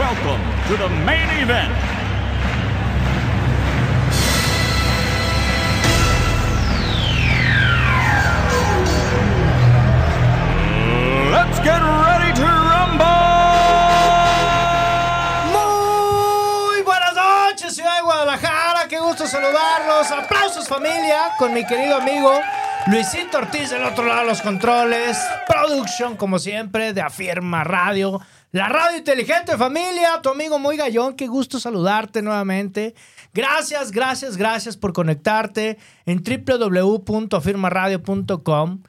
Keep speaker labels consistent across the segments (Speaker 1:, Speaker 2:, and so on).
Speaker 1: welcome to the main event. Let's get ready to rumble!
Speaker 2: Muy buenas noches, ciudad de Guadalajara. Qué gusto saludarlos. Aplausos, familia, con mi querido amigo Luisito Ortiz del otro lado de los controles. Production, como siempre, de Afirma Radio. La radio inteligente, familia. Tu amigo muy gallón. Qué gusto saludarte nuevamente. Gracias, gracias, gracias por conectarte en www.afirmaradio.com.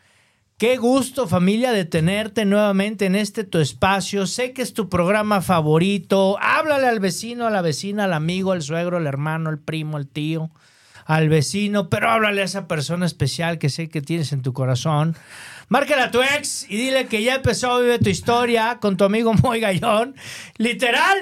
Speaker 2: Qué gusto familia de tenerte nuevamente en este tu espacio. Sé que es tu programa favorito. Háblale al vecino, a la vecina, al amigo, al suegro, al hermano, al primo, al tío, al vecino, pero háblale a esa persona especial que sé que tienes en tu corazón. Márcale a tu ex y dile que ya empezó Vive tu historia con tu amigo Moy Gallón. Literal.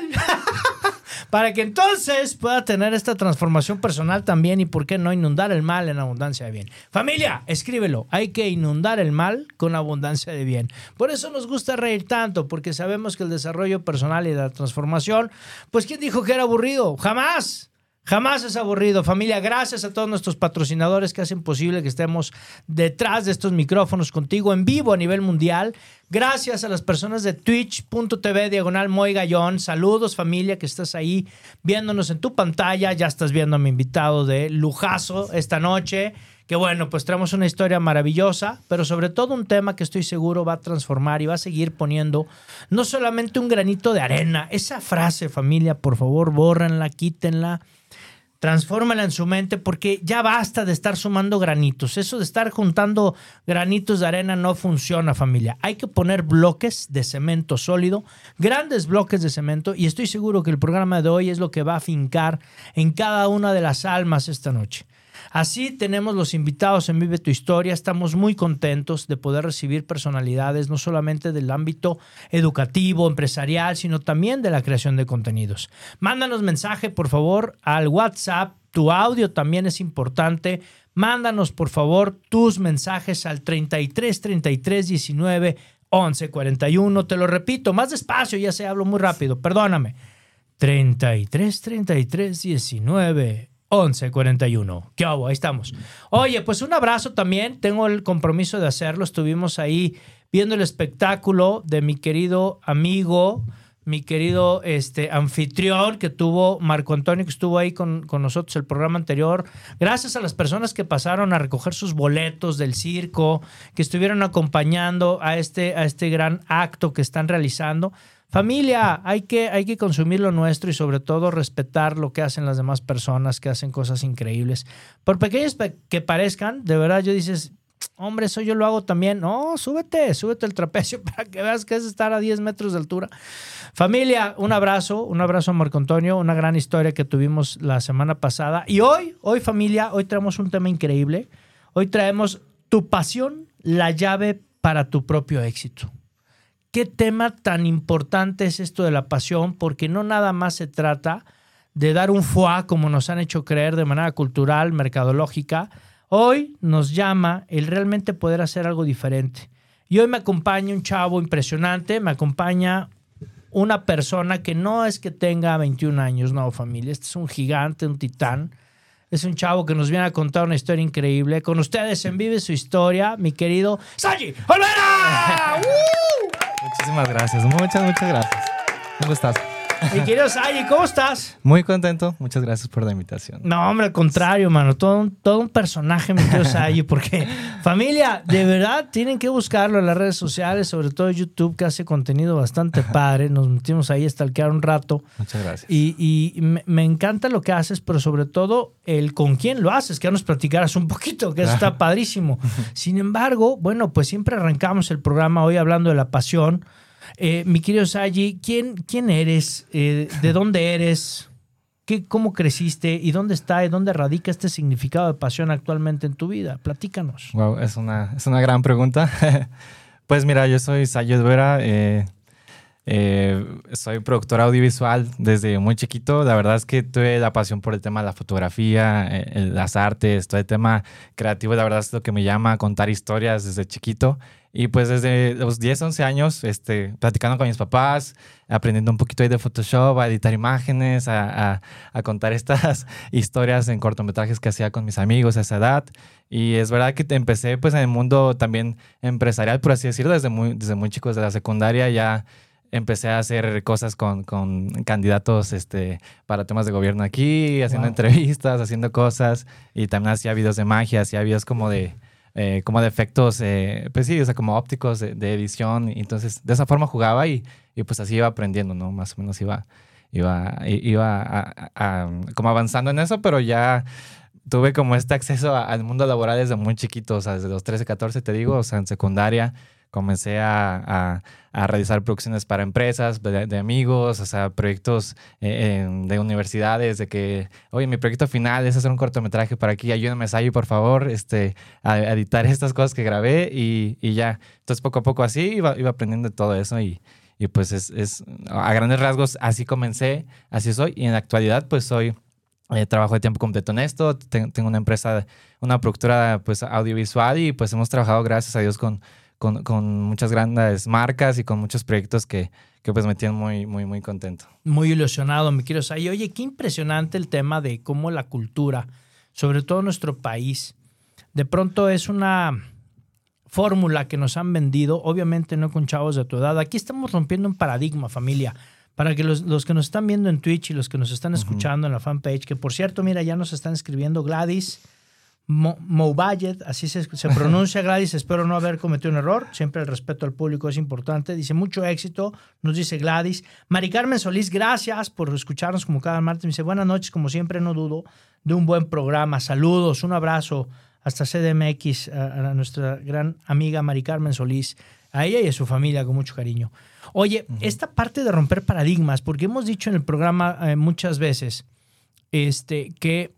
Speaker 2: Para que entonces pueda tener esta transformación personal también y por qué no inundar el mal en abundancia de bien. Familia, escríbelo. Hay que inundar el mal con abundancia de bien. Por eso nos gusta reír tanto, porque sabemos que el desarrollo personal y la transformación, pues ¿quién dijo que era aburrido? Jamás. Jamás es aburrido, familia. Gracias a todos nuestros patrocinadores que hacen posible que estemos detrás de estos micrófonos contigo en vivo a nivel mundial. Gracias a las personas de twitch.tv diagonal Moy. Saludos, familia, que estás ahí viéndonos en tu pantalla. Ya estás viendo a mi invitado de lujazo esta noche. Que bueno, pues traemos una historia maravillosa, pero sobre todo un tema que estoy seguro va a transformar y va a seguir poniendo no solamente un granito de arena. Esa frase, familia, por favor, bórrenla, quítenla transfórmala en su mente porque ya basta de estar sumando granitos. Eso de estar juntando granitos de arena no funciona, familia. Hay que poner bloques de cemento sólido, grandes bloques de cemento, y estoy seguro que el programa de hoy es lo que va a fincar en cada una de las almas esta noche. Así tenemos los invitados en Vive tu Historia. Estamos muy contentos de poder recibir personalidades no solamente del ámbito educativo, empresarial, sino también de la creación de contenidos. Mándanos mensaje, por favor, al WhatsApp. Tu audio también es importante. Mándanos, por favor, tus mensajes al 33 33 19 11 41. Te lo repito, más despacio, ya se hablo muy rápido, perdóname. 33 33 19 1141. ¿Qué hago? Ahí estamos. Oye, pues un abrazo también. Tengo el compromiso de hacerlo. Estuvimos ahí viendo el espectáculo de mi querido amigo, mi querido este, anfitrión que tuvo Marco Antonio, que estuvo ahí con, con nosotros el programa anterior. Gracias a las personas que pasaron a recoger sus boletos del circo, que estuvieron acompañando a este, a este gran acto que están realizando. Familia, hay que, hay que consumir lo nuestro y sobre todo respetar lo que hacen las demás personas que hacen cosas increíbles. Por pequeños que parezcan, de verdad yo dices, hombre, eso yo lo hago también. No, súbete, súbete el trapecio para que veas que es estar a 10 metros de altura. Familia, un abrazo, un abrazo a Marco Antonio, una gran historia que tuvimos la semana pasada. Y hoy, hoy familia, hoy traemos un tema increíble. Hoy traemos tu pasión, la llave para tu propio éxito. Qué tema tan importante es esto de la pasión, porque no nada más se trata de dar un foie como nos han hecho creer de manera cultural, mercadológica. Hoy nos llama el realmente poder hacer algo diferente. Y hoy me acompaña un chavo impresionante, me acompaña una persona que no es que tenga 21 años, no, familia. Este es un gigante, un titán. Es un chavo que nos viene a contar una historia increíble. Con ustedes en Vive su historia, mi querido Saji Olvera. ¡Uh!
Speaker 3: Muchísimas gracias, muchas, muchas gracias. ¿Cómo estás?
Speaker 2: Mi querido Sayi, ¿cómo estás?
Speaker 3: Muy contento, muchas gracias por la invitación.
Speaker 2: No, hombre, al contrario, mano. Todo un, todo un personaje, mi querido Sayi, porque familia, de verdad, tienen que buscarlo en las redes sociales, sobre todo YouTube, que hace contenido bastante padre. Nos metimos ahí a stalkear un rato.
Speaker 3: Muchas gracias.
Speaker 2: Y, y me, me encanta lo que haces, pero sobre todo el con quién lo haces, que ya nos platicaras un poquito, que eso está padrísimo. Sin embargo, bueno, pues siempre arrancamos el programa hoy hablando de la pasión. Eh, mi querido Saji, ¿quién, quién eres? Eh, ¿De dónde eres? ¿Qué, ¿Cómo creciste? ¿Y dónde está y dónde radica este significado de pasión actualmente en tu vida? Platícanos.
Speaker 3: Wow, es una, es una gran pregunta. pues mira, yo soy Saji Vera. Eh, eh, soy productor audiovisual desde muy chiquito. La verdad es que tuve la pasión por el tema de la fotografía, eh, las artes, todo el tema creativo. La verdad es lo que me llama contar historias desde chiquito. Y pues desde los 10, 11 años, este, platicando con mis papás, aprendiendo un poquito de Photoshop, a editar imágenes, a, a, contar estas historias en cortometrajes que hacía con mis amigos a esa edad. Y es verdad que empecé pues en el mundo también empresarial, por así decirlo, desde muy, desde muy chico, desde la secundaria ya empecé a hacer cosas con, con, candidatos este, para temas de gobierno aquí, haciendo entrevistas, haciendo cosas, y también hacía videos de magia, hacía videos como de, eh, como de efectos, eh, pues sí, o sea, como ópticos de, edición, y entonces de esa forma jugaba y, y, pues así iba aprendiendo, ¿no? Más o menos iba, iba, iba como avanzando en eso, pero ya tuve como este acceso al mundo laboral desde muy chiquito, o sea, desde los 13, 14, te digo, o sea, en secundaria comencé a, a, realizar producciones para empresas, de, amigos, o sea, proyectos eh, de universidades, de que, oye, mi proyecto final es hacer un cortometraje para aquí, ayúdame, Sayi, por favor, este, a, editar estas cosas que grabé y, y, ya. Entonces, poco a poco así iba, iba aprendiendo todo eso y, y pues es, es, a grandes rasgos, así comencé, así soy y en la actualidad, pues soy... Eh, trabajo de tiempo completo en esto, tengo una empresa, una productora pues audiovisual y pues hemos trabajado gracias a Dios con, con, con, muchas grandes marcas y con muchos proyectos que, que pues me tienen muy, muy, muy contento.
Speaker 2: Muy ilusionado, me quiero saber. Oye, qué impresionante el tema de cómo la cultura, sobre todo nuestro país, de pronto es una fórmula que nos han vendido, obviamente no con chavos de tu edad. Aquí estamos rompiendo un paradigma, familia. Para que los, los que nos están viendo en Twitch y los que nos están escuchando en la fanpage, que por cierto, mira, ya nos están escribiendo Gladys, Moubayed, así se, pronuncia Gladys, espero no haber cometido un error, siempre el respeto al público es importante, dice mucho éxito, nos dice Gladys. Mari Carmen Solís, gracias por escucharnos como cada martes, me dice buenas noches, como siempre no dudo de un buen programa, saludos, un abrazo hasta CDMX a, nuestra gran amiga Mari Carmen Solís, a ella y a su familia con mucho cariño. Oye, esta parte de romper paradigmas, porque hemos dicho en el programa eh, muchas veces este, que,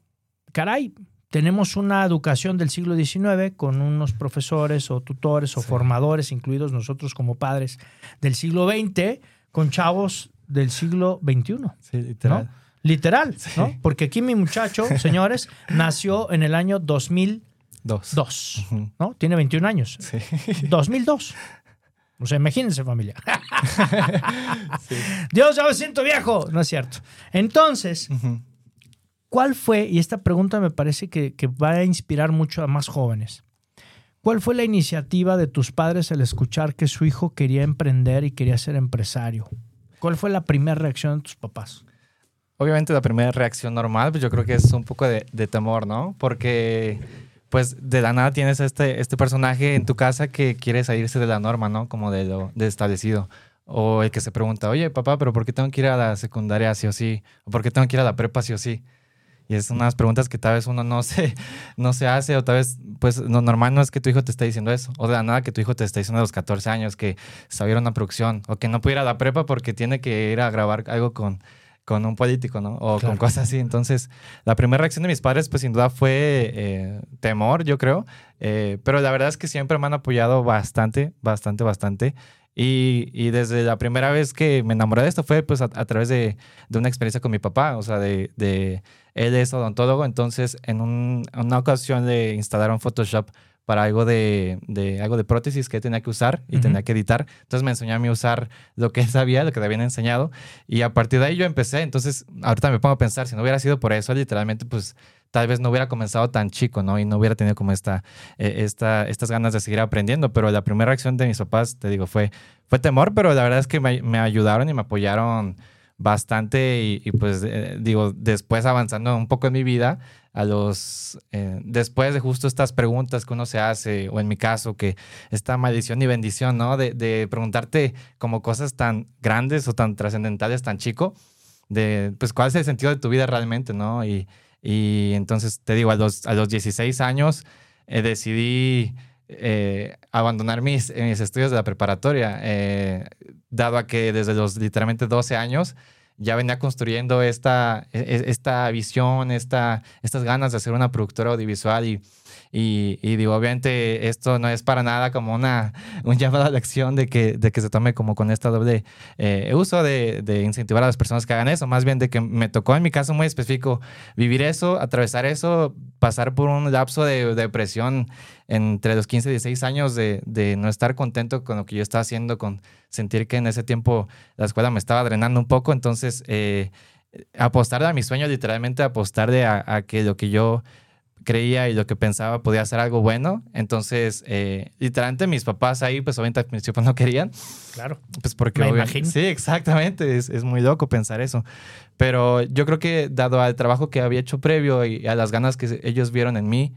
Speaker 2: caray, tenemos una educación del siglo XIX con unos profesores o tutores o formadores, incluidos nosotros como padres del siglo XX, con chavos del siglo XXI.
Speaker 3: Sí, literal.
Speaker 2: Literal, ¿no? Porque aquí mi muchacho, señores, nació en el año 2002, Dos. ¿no? Tiene 21 años. Sí. 2002. O sea, imagínense, familia. Dios, ya me siento viejo. No es cierto. Entonces, ¿Cuál fue, y esta pregunta me parece que, va a inspirar mucho a más jóvenes, ¿cuál fue la iniciativa de tus padres al escuchar que su hijo quería emprender y quería ser empresario? ¿Cuál fue la primera reacción de tus papás?
Speaker 3: Obviamente la primera reacción normal, pues yo creo que es un poco de, temor, ¿no? Porque pues de la nada tienes este, este personaje en tu casa que quiere salirse de la norma, ¿no? Como de lo de establecido. O el que se pregunta, oye, papá, pero ¿por qué tengo que ir a la secundaria sí o sí? ¿O por qué tengo que ir a la prepa sí o sí? Y es unas preguntas que tal vez uno no se, no se hace o tal vez, pues lo normal no es que tu hijo te esté diciendo eso. O de la nada que tu hijo te esté diciendo a los 14 años que sabiera una producción o que no pudiera ir a la prepa porque tiene que ir a grabar algo con, con un político, ¿no? O con cosas así. Entonces, la primera reacción de mis padres, pues sin duda fue eh, temor, yo creo. Eh, pero la verdad es que siempre me han apoyado bastante, bastante, bastante. Y, y, desde la primera vez que me enamoré de esto fue pues a, través de, de, una experiencia con mi papá, o sea, de, de él es odontólogo, entonces en un, una ocasión le instalaron Photoshop para algo de, de, algo de prótesis que tenía que usar y tenía que editar. Entonces me enseñó a mí a usar lo que él sabía, lo que le habían enseñado. Y a partir de ahí yo empecé. Entonces ahorita me pongo a pensar, si no hubiera sido por eso, literalmente, pues tal vez no hubiera comenzado tan chico, ¿no? Y no hubiera tenido como esta, eh, esta, estas ganas de seguir aprendiendo. Pero la primera reacción de mis papás, te digo, fue, fue temor, pero la verdad es que me, me ayudaron y me apoyaron bastante y, pues eh, digo, después avanzando un poco en mi vida, a los, eh, después de justo estas preguntas que uno se hace, o en mi caso, que esta maldición y bendición, ¿no? De, de preguntarte como cosas tan grandes o tan trascendentales, tan chico, de pues cuál es el sentido de tu vida realmente, ¿no? Y, y entonces te digo, a los, a los 16 años eh, decidí eh, abandonar mis, mis estudios de la preparatoria, eh, dado a que desde los literalmente 12 años ya venía construyendo esta, e- e- esta visión, esta, estas ganas de hacer una productora audiovisual y, y, digo, obviamente esto no es para nada como una, un llamado a la acción de que, de que se tome como con esta doble eh, uso de, de incentivar a las personas que hagan eso, más bien de que me tocó en mi caso muy específico vivir eso, atravesar eso, pasar por un lapso de, de depresión entre los 15 y 16 años de, de no estar contento con lo que yo estaba haciendo, con sentir que en ese tiempo la escuela me estaba drenando un poco, entonces eh, apostar a mi sueño, literalmente apostar de a que lo que yo creía y lo que pensaba podía ser algo bueno. Entonces, eh, literalmente mis papás ahí, pues obviamente al principio no querían,
Speaker 2: Claro.
Speaker 3: pues porque...
Speaker 2: Me imagino.
Speaker 3: Sí, exactamente, es, es muy loco pensar eso. Pero yo creo que dado al trabajo que había hecho previo y a las ganas que ellos vieron en mí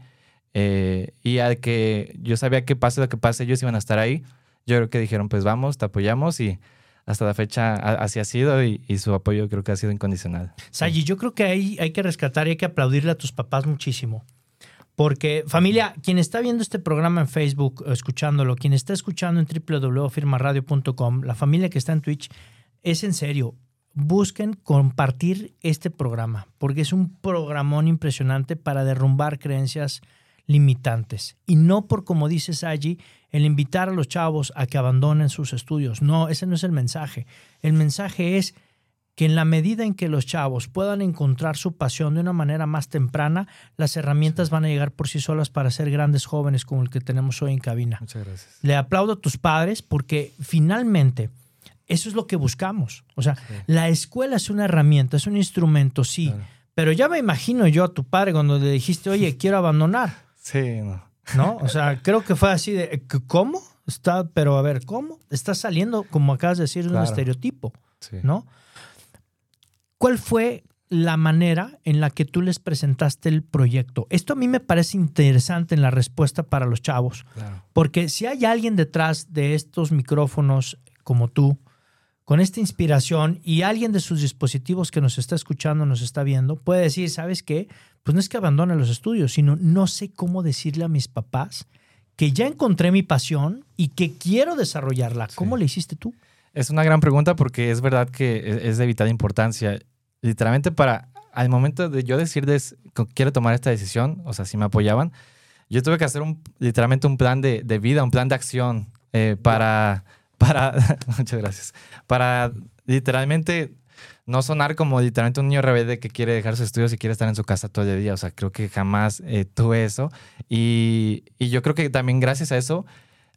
Speaker 3: eh, y al que yo sabía que pase lo que pase, ellos iban a estar ahí, yo creo que dijeron, pues vamos, te apoyamos y hasta la fecha así ha sido y, y su apoyo creo que ha sido incondicional.
Speaker 2: Sayi, yo creo que ahí hay que rescatar y hay que aplaudirle a tus papás muchísimo. Porque, familia, quien está viendo este programa en Facebook, o escuchándolo, quien está escuchando en www.firmaradio.com, la familia que está en Twitch, es en serio. Busquen compartir este programa, porque es un programón impresionante para derrumbar creencias limitantes. Y no por, como dice Sayi, el invitar a los chavos a que abandonen sus estudios. No, ese no es el mensaje. El mensaje es que en la medida en que los chavos puedan encontrar su pasión de una manera más temprana, las herramientas van a llegar por sí solas para ser grandes jóvenes como el que tenemos hoy en cabina.
Speaker 3: Muchas gracias.
Speaker 2: Le aplaudo a tus padres porque finalmente eso es lo que buscamos. O sea, la escuela es una herramienta, es un instrumento, sí,
Speaker 3: Claro.
Speaker 2: pero ya me imagino yo a tu padre cuando le dijiste, oye, quiero abandonar,
Speaker 3: Sí, no.
Speaker 2: ¿no? O sea, creo que fue así de, ¿cómo? Está, pero a ver, ¿cómo? Está saliendo, como acabas de decir, de un
Speaker 3: Claro.
Speaker 2: estereotipo.
Speaker 3: Sí.
Speaker 2: ¿no? ¿Cuál fue la manera en la que tú les presentaste el proyecto? Esto a mí me parece interesante en la respuesta para los chavos,
Speaker 3: Claro.
Speaker 2: porque si hay alguien detrás de estos micrófonos como tú, con esta inspiración y alguien de sus dispositivos que nos está escuchando, nos está viendo, puede decir, ¿sabes qué? Pues no es que abandone los estudios, sino no sé cómo decirle a mis papás que ya encontré mi pasión y que quiero desarrollarla. ¿Cómo le hiciste tú?
Speaker 3: Es una gran pregunta porque es verdad que e- es de vital importancia. Literalmente para, al momento de yo decirles quiero tomar esta decisión, o sea, si me apoyaban, yo tuve que hacer un, literalmente un plan de, de vida, un plan de acción eh, para, para, muchas gracias, para literalmente no sonar como literalmente un niño rebelde que quiere dejar sus estudios y quiere estar en su casa todo el día. O sea, creo que jamás eh, tuve eso. Y, y yo creo que también gracias a eso,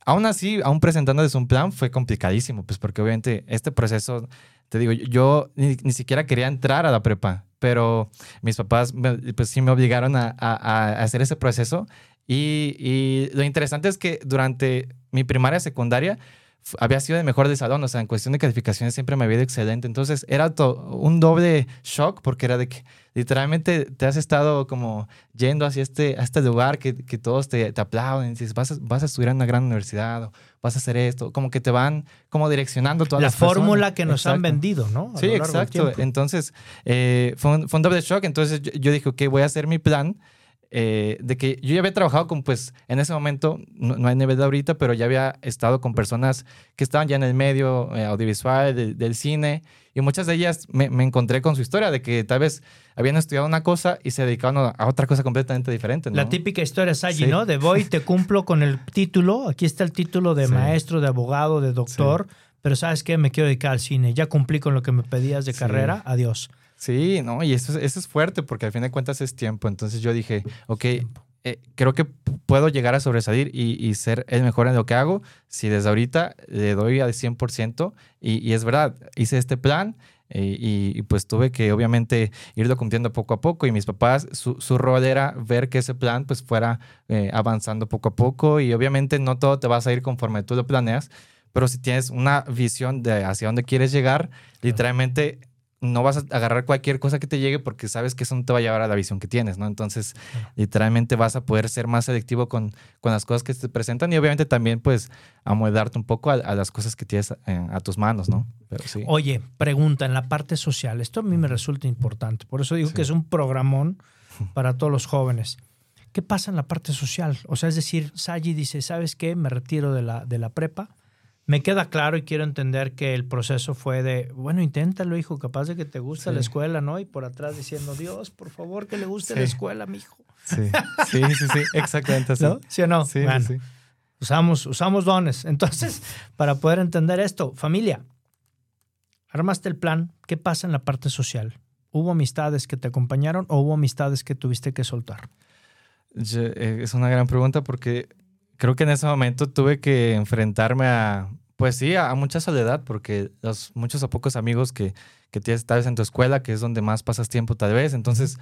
Speaker 3: aún así, aún presentándoles un plan, fue complicadísimo, pues porque obviamente este proceso, te digo, yo ni, ni siquiera quería entrar a la prepa, pero mis papás pues sí me obligaron a, a- a hacer ese proceso. Y, y lo interesante es que durante mi primaria, secundaria, había sido el mejor del salón, o sea, en cuestión de calificaciones siempre me había ido excelente. Entonces era un doble shock porque era de que literalmente te has estado como yendo hacia este, a este lugar que, que todos te, te aplauden, y dices, vas a, vas a estudiar en una gran universidad o vas a hacer esto, como que te van como direccionando todas
Speaker 2: La
Speaker 3: las personas.
Speaker 2: fórmula que nos han
Speaker 3: Exacto.
Speaker 2: vendido, ¿no? A
Speaker 3: Sí, exacto. Entonces, eh, fue, un, fue un doble shock. Entonces, yo, yo dije, ok, voy a hacer mi plan eh, de que yo ya había trabajado con, pues, en ese momento, no, no hay nivel de ahorita, pero ya había estado con personas que estaban ya en el medio eh, audiovisual, del, del cine, y muchas de ellas me, me encontré con su historia de que tal vez habían estudiado una cosa y se dedicaban a, otra cosa completamente diferente. ¿no?
Speaker 2: La típica historia Sayi,
Speaker 3: Sí.
Speaker 2: ¿no? De voy, te cumplo con el título. Aquí está el título de
Speaker 3: Sí.
Speaker 2: maestro, de abogado, de doctor. Pero ¿sabes qué? Me quiero dedicar al cine. Ya cumplí con lo que me pedías de carrera. Adiós.
Speaker 3: Sí, no, y eso, es- eso es fuerte porque al fin de cuentas es tiempo. Entonces yo dije, ok, eh, creo que puedo llegar a sobresalir y, y ser el mejor en lo que hago si desde ahorita le doy al 100%. Y, y es verdad, hice este plan eh, y, y pues tuve que obviamente irlo cumpliendo poco a poco y mis papás, su, su rol era ver que ese plan pues fuera eh, avanzando poco a poco y obviamente no todo te vas a ir conforme tú lo planeas. Pero si tienes una visión de hacia dónde quieres llegar, literalmente no vas a agarrar cualquier cosa que te llegue porque sabes que eso no te va a llevar a la visión que tienes, ¿no? Entonces, literalmente vas a poder ser más selectivo con, con las cosas que te presentan y obviamente también, pues, amoldarte un poco a, a las cosas que tienes eh, a tus manos, ¿no? Pero sí.
Speaker 2: Oye, pregunta en la parte social. Esto a mí me resulta importante. Por eso digo
Speaker 3: Sí.
Speaker 2: que es un programón para todos los jóvenes. ¿qué pasa en la parte social? O sea, es decir, Saji dice, ¿sabes qué? Me retiro de la, de la prepa. Me queda claro y quiero entender que el proceso fue de, bueno, inténtalo, hijo, capaz de que te guste la escuela, ¿no? Y por atrás diciendo, Dios, por favor, que le guste la escuela, mijo.
Speaker 3: Sí, sí, sí, sí, exactamente así.
Speaker 2: ¿No? ¿Sí o no?
Speaker 3: Sí,
Speaker 2: Bueno,
Speaker 3: sí.
Speaker 2: Usamos, usamos dones. Entonces, para poder entender esto, familia, armaste el plan, ¿qué pasa en la parte social? ¿Hubo amistades que te acompañaron o hubo amistades que tuviste que soltar?
Speaker 3: Yo- eh, es una gran pregunta porque creo que en ese momento tuve que enfrentarme a, pues sí, a, a mucha soledad, porque los muchos o pocos amigos que, que tienes tal vez en tu escuela, que es donde más pasas tiempo tal vez, entonces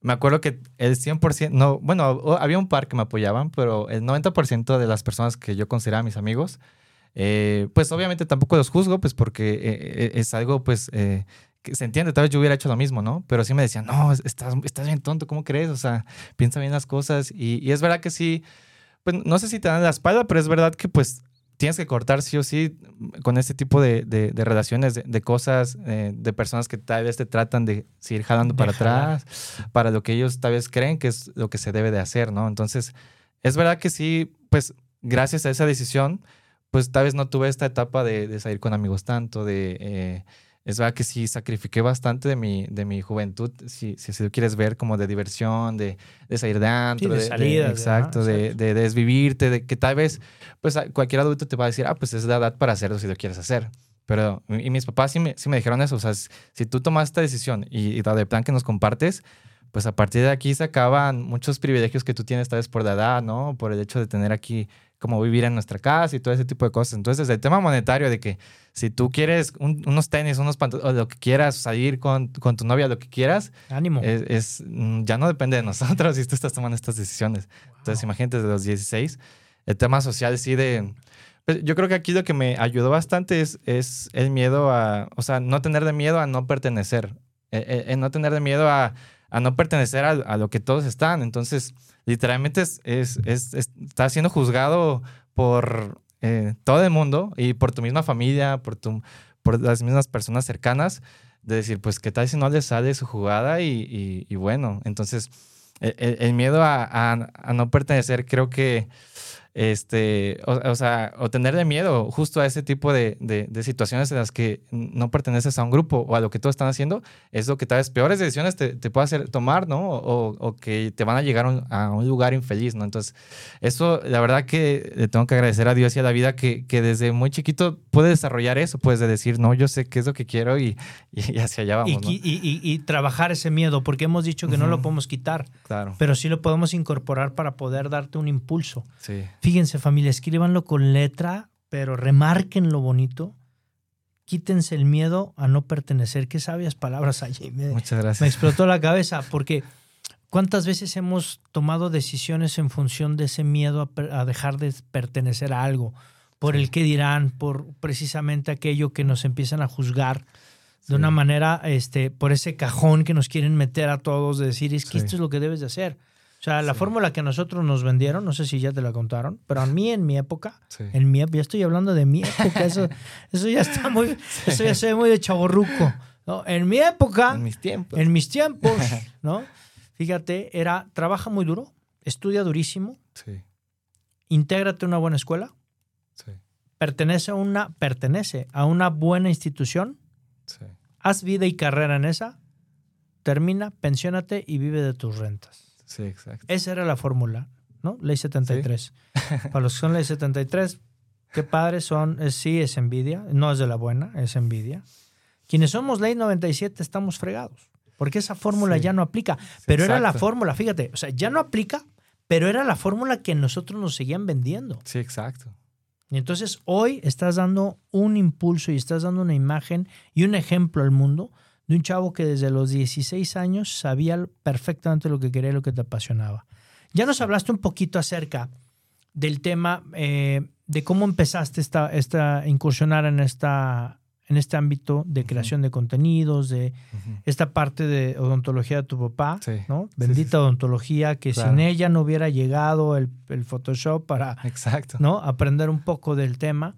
Speaker 3: me acuerdo que el 100%, no, bueno, había un par que me apoyaban, pero el 90% de las personas que yo consideraba mis amigos, eh, pues obviamente tampoco los juzgo, pues porque eh, eh, es algo, pues, eh, que se entiende, tal vez yo hubiera hecho lo mismo, ¿no? Pero sí me decían, no, estás, estás bien tonto, ¿cómo crees? O sea, piensa bien las cosas. Y, y es verdad que sí, pues no sé si te dan la espalda, pero es verdad que pues tienes que cortar sí o sí con este tipo de, de- de relaciones, de, de cosas, eh, de personas que tal vez te tratan de seguir jalando para atrás, para lo que ellos tal vez creen que es lo que se debe de hacer, ¿no? Entonces, es verdad que sí, pues gracias a esa decisión, pues tal vez no tuve esta etapa de, de salir con amigos tanto, de... eh, es verdad que sí sacrifiqué bastante de mi, de mi juventud, si, si lo quieres ver, como de diversión, de, de salir de antro,
Speaker 2: de salidas,
Speaker 3: exacto, de,
Speaker 2: exacto.
Speaker 3: de desvivirte, de que tal vez, pues cualquier adulto te va a decir, ah, pues es la edad para hacerlo si lo quieres hacer. Pero, y mis papás sí me, sí me dijeron eso, o sea, si si tú tomas esta decisión y, y la de plan que nos compartes, pues a partir de aquí se acaban muchos privilegios que tú tienes tal vez por la edad, ¿no? Por el hecho de tener aquí como vivir en nuestra casa y todo ese tipo de cosas. Entonces, el tema monetario de que si tú quieres un- unos tenis, unos pantalones, lo que quieras, salir con, con tu novia, lo que quieras,
Speaker 2: Ánimo.
Speaker 3: es, es, mm, ya no depende de nosotros si tú estás tomando estas decisiones. Entonces, imagínate desde los 16, el tema social sí de... pues, yo creo que aquí lo que me ayudó bastante es, es el miedo a, o sea, no tener de miedo a no pertenecer, eh, eh, no tener de miedo a, a no pertenecer a, a lo que todos están. Entonces, literalmente es, es, es- es- estás siendo juzgado por eh, todo el mundo y por tu misma familia, por, tu, por las mismas personas cercanas, de decir, pues, ¿qué tal si no le sale su jugada? Y, y- bueno, entonces, el, el- el miedo a- a no pertenecer creo que, este, o, o sea, o tenerle miedo justo a ese tipo de, de- de situaciones en las que no perteneces a un grupo o a lo que todos están haciendo, es lo que tal vez peores decisiones te, te puede hacer tomar, ¿no? O, o que te van a llegar a un, a un lugar infeliz, ¿no? Entonces, eso, la verdad que le tengo que agradecer a Dios y a la vida que, que desde muy chiquito puede desarrollar eso, pues de decir, no, yo sé qué es lo que quiero y, y, hacia allá vamos,
Speaker 2: y,
Speaker 3: ¿no?
Speaker 2: y- y- trabajar ese miedo, porque hemos dicho que no lo podemos quitar,
Speaker 3: Claro,
Speaker 2: pero sí lo podemos incorporar para poder darte un impulso.
Speaker 3: sí.
Speaker 2: Fíjense, familia, escríbanlo con letra, pero remarquen lo bonito. Quítense el miedo a no pertenecer. Qué sabias palabras allí. Me,
Speaker 3: Muchas
Speaker 2: me
Speaker 3: gracias.
Speaker 2: explotó la cabeza porque ¿cuántas veces hemos tomado decisiones en función de ese miedo a, dejar de pertenecer a algo? Por el que dirán, por precisamente aquello que nos empiezan a juzgar de
Speaker 3: Sí.
Speaker 2: una manera, este, por ese cajón que nos quieren meter a todos, de decir, es que
Speaker 3: Sí.
Speaker 2: esto es lo que debes de hacer. O sea, la
Speaker 3: Sí.
Speaker 2: fórmula que a nosotros nos vendieron, no sé si ya te la contaron, pero a mí en mi época,
Speaker 3: Sí.
Speaker 2: en mi ya estoy hablando de mi época, eso, eso ya está muy, eso ya se ve muy de chaborruco. ¿no? En mi época,
Speaker 3: En mis tiempos.
Speaker 2: en mis tiempos, ¿no? Fíjate, era trabaja muy duro, estudia durísimo, intégrate a una buena escuela, pertenece a una, pertenece a una buena institución, haz vida y carrera en esa, termina, pensiónate y vive de tus rentas.
Speaker 3: Sí, exacto.
Speaker 2: Esa era la fórmula, ¿no? Ley 73. Para los que son ley 73, qué padres son, es, sí es envidia, no es de la buena, es envidia. Quienes somos ley 97 estamos fregados, porque esa fórmula
Speaker 3: Sí.
Speaker 2: ya no aplica, pero era la fórmula, fíjate, o sea, ya no aplica, pero era la fórmula que nosotros nos seguían vendiendo.
Speaker 3: Sí, exacto.
Speaker 2: Y entonces hoy estás dando un impulso y estás dando una imagen y un ejemplo al mundo de un chavo que desde los 16 años sabía perfectamente lo que quería y lo que te apasionaba. Ya nos hablaste un poquito acerca del tema eh, de cómo empezaste esta, esta incursionar en esta en este ámbito de creación de contenidos, de esta parte de odontología de tu papá,
Speaker 3: Sí.
Speaker 2: ¿no? Bendita
Speaker 3: sí, sí.
Speaker 2: odontología, que
Speaker 3: Claro.
Speaker 2: sin ella no hubiera llegado el, el Photoshop para
Speaker 3: Exacto.
Speaker 2: ¿no? Aprender un poco del tema.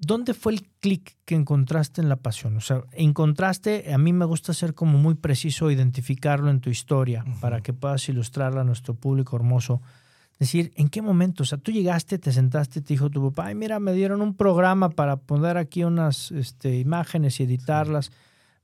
Speaker 2: ¿Dónde fue el clic que encontraste en la pasión? O sea, encontraste, a mí me gusta ser como muy preciso, identificarlo en tu historia para que puedas ilustrarla a nuestro público hermoso. Decir, ¿en qué momento? O sea, tú llegaste, te sentaste, te dijo tu papá, ay, mira, me dieron un programa para poner aquí unas este, imágenes y editarlas.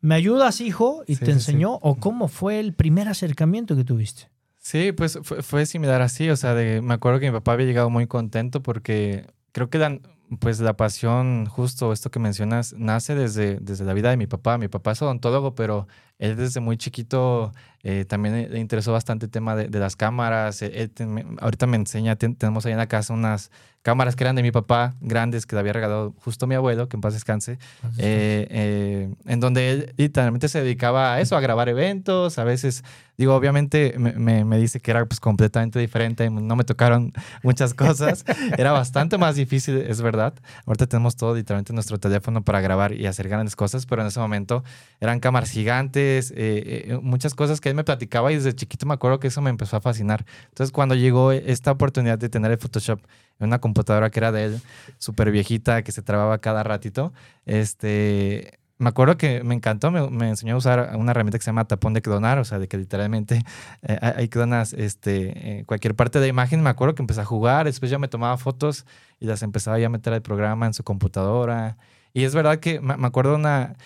Speaker 2: ¿Me ayudas, hijo? Y te enseñó. ¿O cómo fue el primer acercamiento que tuviste?
Speaker 3: Sí, pues fue, fue, similar así. O sea, de, me acuerdo que mi papá había llegado muy contento porque creo que dan, pues la pasión, justo esto que mencionas, nace desde, desde la vida de mi papá. Mi papá es odontólogo, pero él desde muy chiquito eh, también le interesó bastante el tema de, las cámaras. ahorita me enseña, tenemos ahí en la casa unas cámaras que eran de mi papá, grandes, que le había regalado justo mi abuelo, que en paz descanse, eh, eh, en donde él literalmente se dedicaba a eso, a grabar eventos, a veces, digo, obviamente me, me, dice que era pues completamente diferente, no me tocaron muchas cosas, era bastante más difícil, es verdad. Ahorita tenemos todo literalmente nuestro teléfono para grabar y hacer grandes cosas, pero en ese momento eran cámaras gigantes, eh, muchas cosas que él me platicaba y desde chiquito me acuerdo que eso me empezó a fascinar. Entonces cuando llegó esta oportunidad de tener el Photoshop una computadora que era de él, súper viejita, que se trababa cada ratito. Este, me acuerdo que me encantó, me, enseñó a usar una herramienta que se llama tapón de clonar, o sea, de que literalmente eh, hay clonas este, cualquier parte de imagen. Me acuerdo que empecé a jugar, después ya me tomaba fotos y las empezaba ya a meter al programa en su computadora. Y es verdad que me, me acuerdo una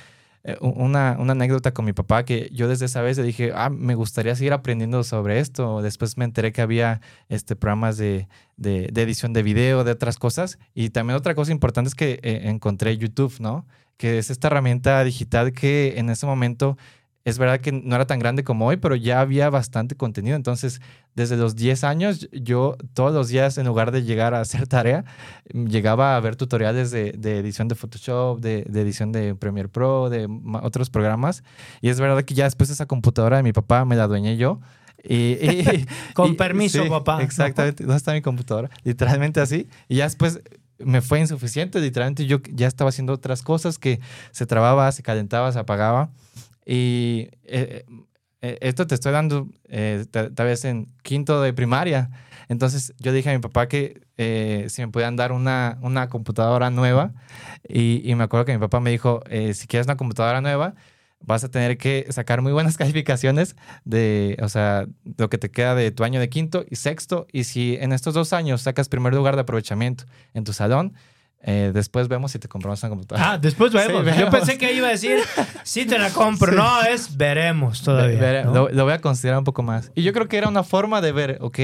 Speaker 3: una, una, anécdota con mi papá que yo desde esa vez le dije, ah, me gustaría seguir aprendiendo sobre esto. Después me enteré que había este, programas de, de, edición de video, de otras cosas. Y también otra cosa importante es que eh, encontré YouTube, ¿no? Que es esta herramienta digital que en ese momento es verdad que no era tan grande como hoy, pero ya había bastante contenido. Entonces, desde los 10 años, yo todos los días, en lugar de llegar a hacer tarea, llegaba a ver tutoriales de, edición de Photoshop, de, edición de Premiere Pro, de otros programas. Y es verdad que ya después esa computadora de mi papá me la adueñé yo. Y,
Speaker 2: Con permiso, papá.
Speaker 3: Exactamente. ¿Dónde está mi computadora? Literalmente así. Y ya después me fue insuficiente. Literalmente yo ya estaba haciendo otras cosas que se trababa, se calentaba, se apagaba. Y eh, eh, esto te estoy dando eh, tal vez en quinto de primaria. Entonces yo dije a mi papá que si me podían dar una, una computadora nueva. Y, y, me acuerdo que mi papá me dijo, si quieres una computadora nueva, vas a tener que sacar muy buenas calificaciones de, o sea, lo que te queda de tu año de quinto y sexto. Y si en estos dos años sacas primer lugar de aprovechamiento en tu salón, eh, después vemos si te compramos una computadora.
Speaker 2: Ah, después vemos. Yo pensé que iba a decir, sí te la compro. No, es veremos todavía.
Speaker 3: lo, voy a considerar un poco más. Y yo creo que era una forma de ver, ok,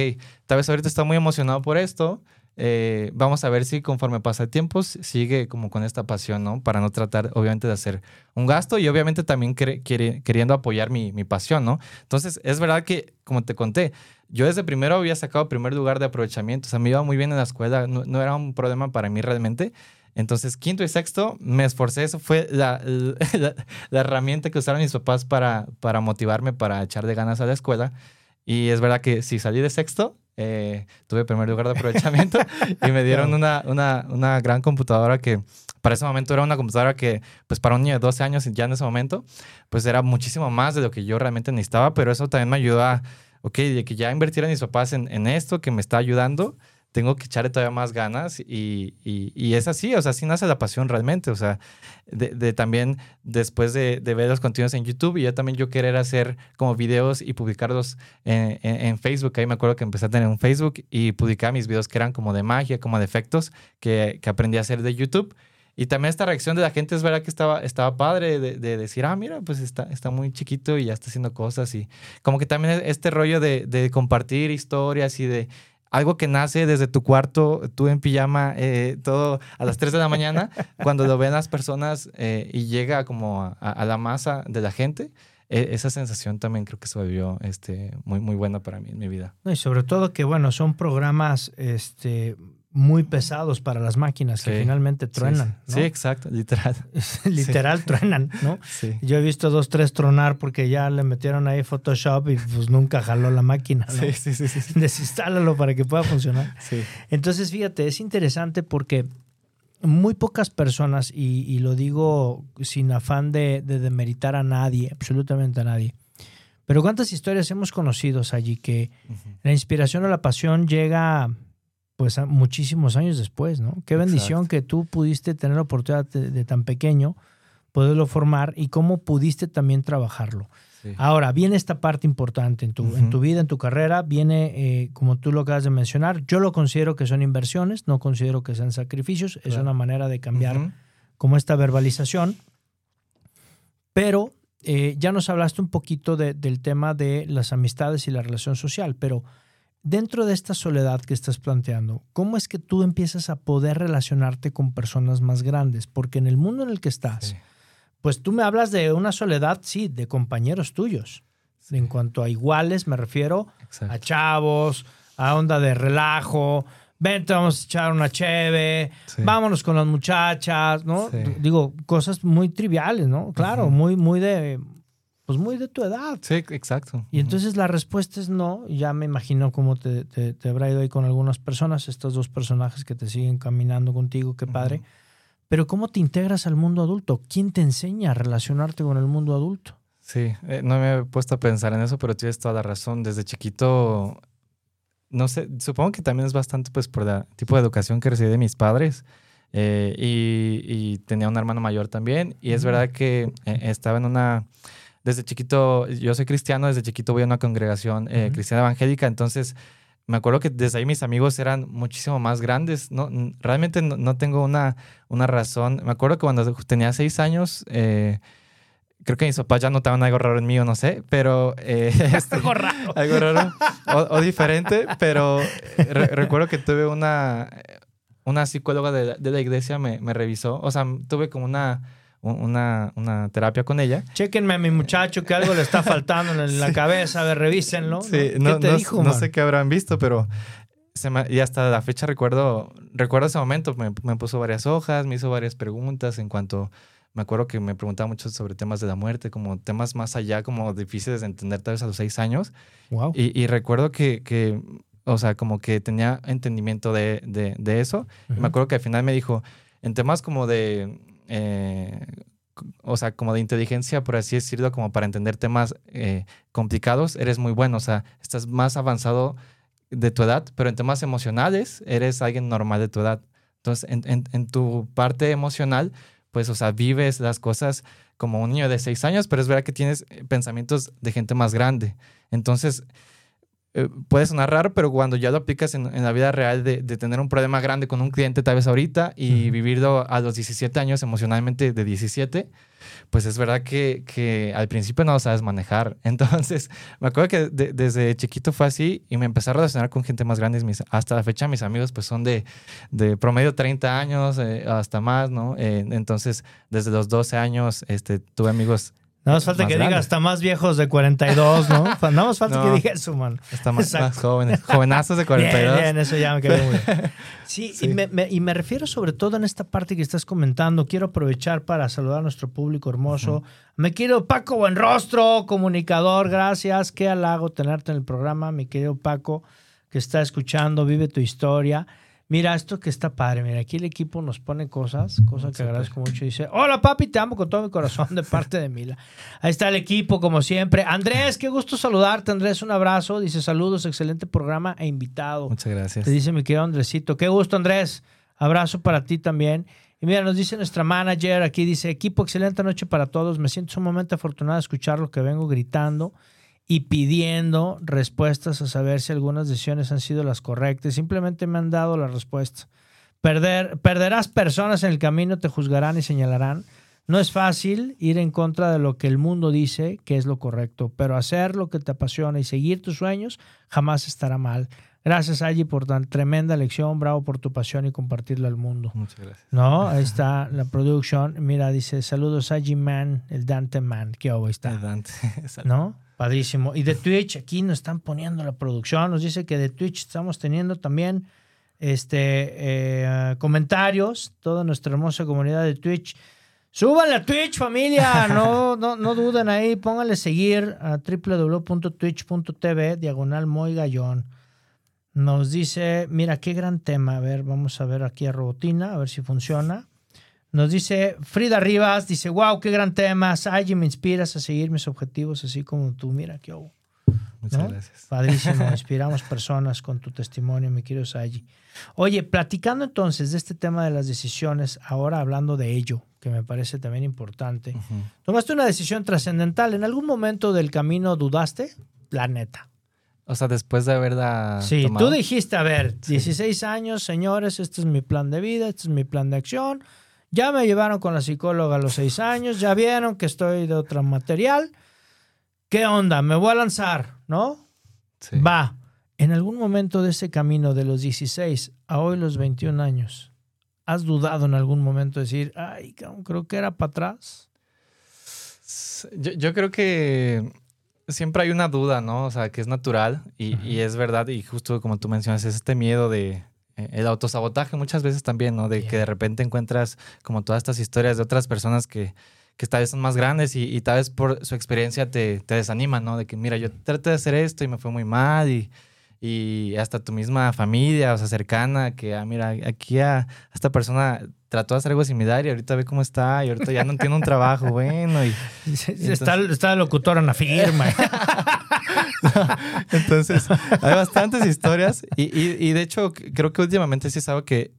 Speaker 3: tal vez ahorita está muy emocionado por esto, eh, vamos a ver si conforme pasa el tiempo sigue como con esta pasión, ¿no? Para no tratar, obviamente, de hacer un gasto y obviamente también queriendo apoyar mi, mi, pasión, ¿no? Entonces, es verdad que, como te conté, yo desde primero había sacado primer lugar de aprovechamiento, o sea, me iba muy bien en la escuela, no, no era un problema para mí realmente. Entonces, quinto y sexto, me esforcé. Eso fue la, la, la, herramienta que usaron mis papás para, para motivarme, para echar de ganas a la escuela. Y es verdad que si salí de sexto, eh, tuve primer lugar de aprovechamiento y me dieron una, una, una, gran computadora que para ese momento era una computadora que, pues para un niño de 12 años, ya en ese momento, pues era muchísimo más de lo que yo realmente necesitaba, pero eso también me ayudó a, ok, de que ya invirtieran mis papás en, en esto, que me está ayudando, tengo que echarle todavía más ganas y, y, es así, o sea, así nace la pasión realmente, o sea, de, también después de, de, ver los contenidos en YouTube y ya también yo querer hacer como videos y publicarlos en, en, Facebook, ahí me acuerdo que empecé a tener un Facebook y publicaba mis videos que eran como de magia, como de efectos que, que aprendí a hacer de YouTube. Y también esta reacción de la gente es verdad que estaba, estaba padre de, de, decir, ah, mira, pues está, está muy chiquito y ya está haciendo cosas. Y como que también este rollo de, de compartir historias y de algo que nace desde tu cuarto, tú en pijama, eh, todo a las 3 de la mañana, cuando lo ven las personas eh, y llega como a, la masa de la gente, e, esa sensación también creo que se volvió este, muy, muy buena para mí en mi vida.
Speaker 2: y sobre todo que, bueno, son programas este, muy pesados para las máquinas que finalmente truenan.
Speaker 3: Sí, exacto, literal.
Speaker 2: literal truenan, ¿no? Yo he visto dos, tres tronar porque ya le metieron ahí Photoshop y pues nunca jaló la máquina.
Speaker 3: Sí, sí, sí, sí.
Speaker 2: Desinstálalo para que pueda funcionar.
Speaker 3: Sí.
Speaker 2: Entonces, fíjate, es interesante porque muy pocas personas, y, lo digo sin afán de, demeritar a nadie, absolutamente a nadie, pero cuántas historias hemos conocido allí que la inspiración o la pasión llega pues muchísimos años después, ¿no? Qué bendición que tú pudiste tener la oportunidad de, de tan pequeño poderlo formar y cómo pudiste también trabajarlo.
Speaker 3: Sí.
Speaker 2: Ahora, viene esta parte importante en tu, en tu vida, en tu carrera, viene, eh, como tú lo acabas de mencionar, yo lo considero que son inversiones, no considero que sean sacrificios, es una manera de cambiar como esta verbalización, pero eh, ya nos hablaste un poquito de- del tema de las amistades y la relación social, pero dentro de esta soledad que estás planteando, ¿cómo es que tú empiezas a poder relacionarte con personas más grandes? Porque en el mundo en el que estás,
Speaker 3: Sí.
Speaker 2: pues tú me hablas de una soledad, sí, de compañeros tuyos. En cuanto a iguales, me refiero
Speaker 3: Exacto.
Speaker 2: a chavos, a onda de relajo. Vente, vamos a echar una cheve,
Speaker 3: Sí.
Speaker 2: vámonos con las muchachas, ¿no? Digo, cosas muy triviales, ¿no? Claro, muy, muy de, pues muy de tu edad.
Speaker 3: Sí, exacto.
Speaker 2: Y entonces la respuesta es no. Ya me imagino cómo te, te, te habrá ido ahí con algunas personas, estos dos personajes que te siguen caminando contigo, qué padre. Pero ¿cómo te integras al mundo adulto? ¿Quién te enseña a relacionarte con el mundo adulto?
Speaker 3: Sí, eh, no me he puesto a pensar en eso, pero tienes toda la razón. Desde chiquito, no sé, supongo que también es bastante pues por el tipo de educación que recibí de mis padres. eh, y, y tenía un hermano mayor también. Y es verdad que eh, estaba en una... Desde chiquito, yo soy cristiano, desde chiquito voy a una congregación eh, cristiana evangélica, entonces me acuerdo que desde ahí mis amigos eran muchísimo más grandes. No, realmente no, no tengo una, una razón. Me acuerdo que cuando tenía seis años, eh, creo que mis papás ya notaban algo raro en mí o no sé, pero... eh, este,
Speaker 2: Algo raro.
Speaker 3: algo raro o, o diferente, pero eh, re- recuerdo que tuve una, una psicóloga de, la- de la iglesia me, me revisó, o sea, tuve como una, un- una, una terapia con ella.
Speaker 2: Chéquenme a mi muchacho que algo le está faltando en la cabeza, a ver, revísenlo.
Speaker 3: Sí,
Speaker 2: ¿Qué
Speaker 3: no,
Speaker 2: te
Speaker 3: no-
Speaker 2: dijo,
Speaker 3: no sé qué habrán visto, pero se me- y hasta la fecha recuerdo, recuerdo ese momento, me, me puso varias hojas, me hizo varias preguntas en cuanto, me acuerdo que me preguntaba mucho sobre temas de la muerte, como temas más allá, como difíciles de entender tal vez a los seis años.
Speaker 2: Wow.
Speaker 3: Y, y recuerdo que, que, o sea, como que tenía entendimiento de, de, de eso. Y
Speaker 2: Ujú.
Speaker 3: me acuerdo que al final me dijo, en temas como de, eh, o sea, como de inteligencia, por así decirlo, como para entender temas eh, complicados, eres muy bueno. O sea, estás más avanzado de tu edad, pero en temas emocionales eres alguien normal de tu edad. Entonces, en, en- en tu parte emocional, pues, o sea, vives las cosas como un niño de seis años, pero es verdad que tienes eh, pensamientos de gente más grande. Entonces, eh, puede sonar raro, pero cuando ya lo aplicas en, en la vida real de, de tener un problema grande con un cliente tal vez ahorita y
Speaker 2: Ujú.
Speaker 3: vivirlo a los 17 años emocionalmente de 17, pues es verdad que, que al principio no lo sabes manejar. Entonces, me acuerdo que de- desde chiquito fue así y me empecé a relacionar con gente más grande. Mis- hasta la fecha mis amigos pues son de, de promedio 30 años, eh, hasta más, ¿no? Eh, entonces, desde los 12 años este, tuve amigos
Speaker 2: Nada más falta
Speaker 3: más
Speaker 2: que diga hasta más viejos de 42, ¿no? Nada más falta
Speaker 3: No.
Speaker 2: que diga eso, man.
Speaker 3: hasta más, jóvenes, jovenazos de 42.
Speaker 2: Bien, bien, eso ya me quedó muy bien. Sí,
Speaker 3: Sí.
Speaker 2: Y, me, me- y me refiero sobre todo en esta parte que estás comentando. Quiero aprovechar para saludar a nuestro público hermoso. Me quiero Paco Buenrostro, comunicador, gracias. Qué halago tenerte en el programa, mi querido Paco, que está escuchando, vive tu historia. Mira, esto que está padre. Mira, aquí el equipo nos pone cosas, cosa que agradezco mucho. Dice, hola papi, te amo con todo mi corazón de parte de Mila. Ahí está el equipo, como siempre. Andrés, qué gusto saludarte, Andrés. Un abrazo. Dice, saludos, excelente programa e invitado.
Speaker 3: Muchas gracias.
Speaker 2: Te dice mi querido Andresito. Qué gusto, Andrés. Abrazo para ti también. Y mira, nos dice nuestra manager aquí, dice, equipo, excelente noche para todos. Me siento sumamente afortunada de escuchar lo que vengo gritando y pidiendo respuestas a saber si algunas decisiones han sido las correctas. Simplemente me han dado la respuesta. Perder, perderás personas en el camino, te juzgarán y señalarán. No es fácil ir en contra de lo que el mundo dice que es lo correcto, pero hacer lo que te apasiona y seguir tus sueños jamás estará mal. Gracias, Allí, por tan tremenda lección. Bravo por tu pasión y compartirla al mundo.
Speaker 3: Muchas gracias.
Speaker 2: ¿No? Ahí está la producción. Mira, dice, saludos, Allí Man, el Dante Man. Qué ahí está.
Speaker 3: Dante.
Speaker 2: ¿No? Padrísimo. Y de Twitch, aquí nos están poniendo la producción. Nos dice que de Twitch estamos teniendo también este, eh, comentarios. Toda nuestra hermosa comunidad de Twitch. Súbanle a Twitch, familia. No, no, no duden ahí. Pónganle seguir a www.twitch.tv, diagonal Moy Gallón. Nos dice, mira, qué gran tema. A ver, vamos a ver aquí a Robotina, a ver si funciona. Nos dice Frida Rivas, dice, wow, qué gran tema. Sayi, me inspiras a seguir mis objetivos así como tú. Mira, qué hubo.
Speaker 3: Muchas
Speaker 2: ¿no?
Speaker 3: gracias.
Speaker 2: Padrísimo, inspiramos personas con tu testimonio, mi querido Sayi. Oye, platicando entonces de este tema de las decisiones, ahora hablando de ello, que me parece también importante, tomaste una decisión trascendental. ¿En algún momento del camino dudaste? La neta.
Speaker 3: O sea, después de haberla
Speaker 2: Sí,
Speaker 3: tomado.
Speaker 2: tú dijiste, a ver, 16 años, señores, este es mi plan de vida, este es mi plan de acción. Ya me llevaron con la psicóloga a los 6 años, ya vieron que estoy de otro material. ¿Qué onda? Me voy a lanzar, ¿no?
Speaker 3: Sí.
Speaker 2: Va. En algún momento de ese camino de los 16 a hoy los 21 años, ¿has dudado en algún momento de decir, ay, creo que era para atrás?
Speaker 3: Yo, yo creo que siempre hay una duda, ¿no? O sea, que es natural y, y es verdad. Y justo como tú mencionas, es este miedo de el autosabotaje muchas veces también, ¿no? De que de repente encuentras como todas estas historias de otras personas que, que tal vez son más grandes y, y tal vez por su experiencia te, te desaniman, ¿no? De que, mira, yo traté de hacer esto y me fue muy mal y, y hasta tu misma familia, o sea, cercana, que, ah, mira, aquí a esta persona trató de hacer algo similar y ahorita ve cómo está y ahorita ya no tiene un trabajo bueno y...
Speaker 2: Está, está el locutor en la firma.
Speaker 3: Entonces, hay bastantes historias y, y- de hecho creo que últimamente sí es algo que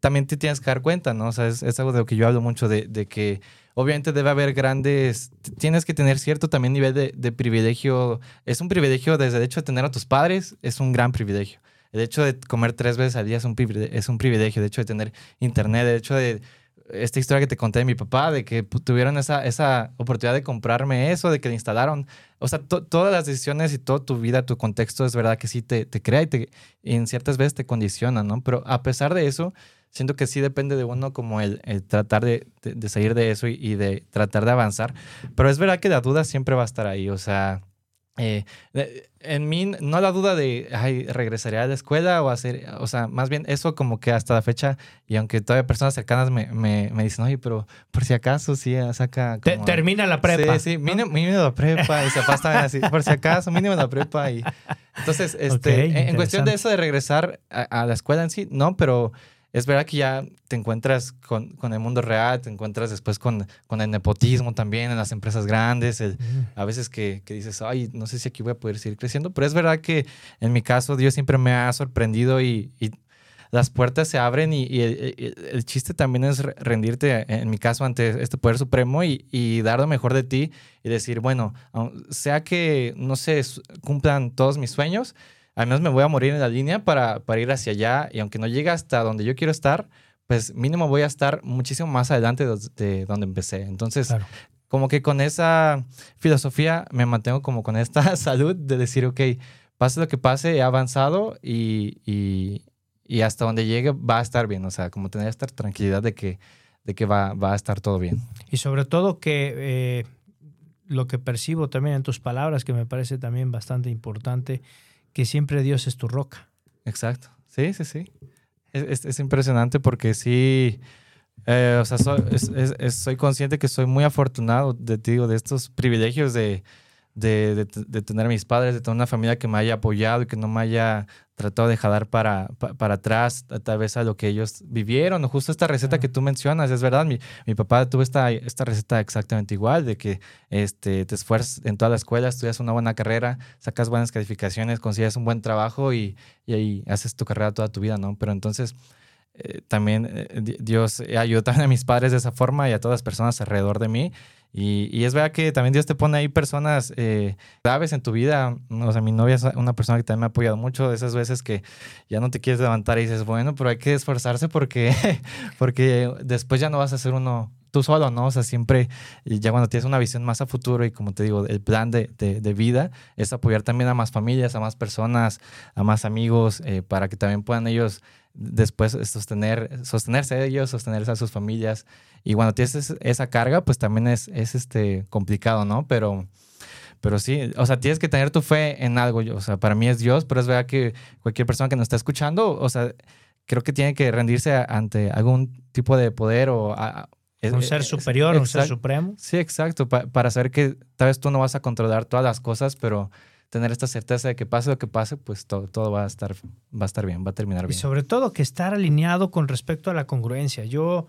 Speaker 3: también te tienes que dar cuenta, ¿no? O sea, es, es algo de lo que yo hablo mucho, de, de que obviamente debe haber grandes, tienes que tener cierto también nivel de, privilegio. Es un privilegio desde el hecho de tener a tus padres, es un gran privilegio. El hecho de comer tres veces al día es un, es un privilegio. El hecho de tener internet, el hecho de esta historia que te conté de mi papá, de que pu- tuvieron esa, esa oportunidad de comprarme eso, de que le instalaron. O sea, to- todas las decisiones y toda tu vida, tu contexto, es verdad que sí te, te crea y, te, en ciertas veces te condiciona, ¿no? Pero a pesar de eso, siento que sí depende de uno como el, tratar de, de- de salir de eso y, y de tratar de avanzar. Pero es verdad que la duda siempre va a estar ahí, o sea... eh, en mí, no la duda de, ay, regresaré a la escuela o hacer, o sea, más bien eso como que hasta la fecha, y aunque todavía personas cercanas me, me, me dicen, oye, pero por si acaso, sí, saca
Speaker 2: Te-
Speaker 3: como...
Speaker 2: termina la prepa.
Speaker 3: Sí, sí, mínimo, mínimo la prepa. Y se pasa así, por si acaso, mínimo la prepa. Y... Entonces, este,
Speaker 2: Ok,
Speaker 3: en- en, cuestión de eso de regresar a, a la escuela en sí, no, pero es verdad que ya te encuentras con, con el mundo real, te encuentras después con, con el nepotismo también en las empresas grandes, el- a veces que, que dices, ay, no sé si aquí voy a poder seguir creciendo, pero es verdad que en mi caso Dios siempre me ha sorprendido y, y las puertas se abren y, y el, el- el chiste también es re- rendirte, en mi caso, ante este poder supremo y, y dar lo mejor de ti y decir, bueno, sea que, no sé, s- cumplan todos mis sueños, al menos me voy a morir en la línea para, para ir hacia allá y aunque no llegue hasta donde yo quiero estar, pues mínimo voy a estar muchísimo más adelante de, de donde empecé. Entonces,
Speaker 2: Claro.
Speaker 3: como que con esa filosofía me mantengo como con esta salud de decir, ok, pase lo que pase, he avanzado y, y- y hasta donde llegue va a estar bien. O sea, como tener esta tranquilidad de que, de que va, va a estar todo bien.
Speaker 2: Y sobre todo que eh, lo que percibo también en tus palabras, que me parece también bastante importante, que siempre Dios es tu roca.
Speaker 3: Exacto. Sí, sí, sí. Es, es- es impresionante porque sí, eh, o sea, soy, consciente que soy muy afortunado de, digo, de estos privilegios de, de, de- de tener a mis padres, de tener una familia que me haya apoyado y que no me haya tratado de jalar para, pa- para atrás, a- tal vez a lo que ellos vivieron. O justo esta receta que tú mencionas, es verdad, mi, mi papá tuvo esta, esta receta exactamente igual, de que este, te esfuerzas en toda la escuela, estudias una buena carrera, sacas buenas calificaciones, consigues un buen trabajo y, y ahí haces tu carrera toda tu vida, ¿no? Pero entonces eh, también eh, di- Dios ayudó también a mis padres de esa forma y a todas las personas alrededor de mí. Y, es verdad que también Dios te pone ahí personas eh, claves en tu vida. O sea, mi novia es una persona que también me ha apoyado mucho. De esas veces que ya no te quieres levantar y dices, bueno, pero hay que esforzarse porque, porque después ya no vas a ser uno tú solo, ¿no? O sea, siempre, ya cuando tienes una visión más a futuro y como te digo, el plan de, de- de vida es apoyar también a más familias, a más personas, a más amigos, eh, para que también puedan ellos después sostener, sostenerse ellos, sostenerse a sus familias. Y cuando tienes es- esa carga, pues también es, es este, complicado, ¿no? Pero, pero sí, o sea, tienes que tener tu fe en algo. O sea, para mí es Dios, pero es verdad que cualquier persona que nos está escuchando, o sea, creo que tiene que rendirse ante algún tipo de poder o... a-
Speaker 2: Un ser superior, un ser supremo.
Speaker 3: Sí, exacto, pa- para saber que tal vez tú no vas a controlar todas las cosas, pero tener esta certeza de que pase lo que pase, pues todo, todo va, a estar, va a estar bien, va a terminar
Speaker 2: Y
Speaker 3: bien.
Speaker 2: sobre todo que estar alineado con respecto a la congruencia. Yo,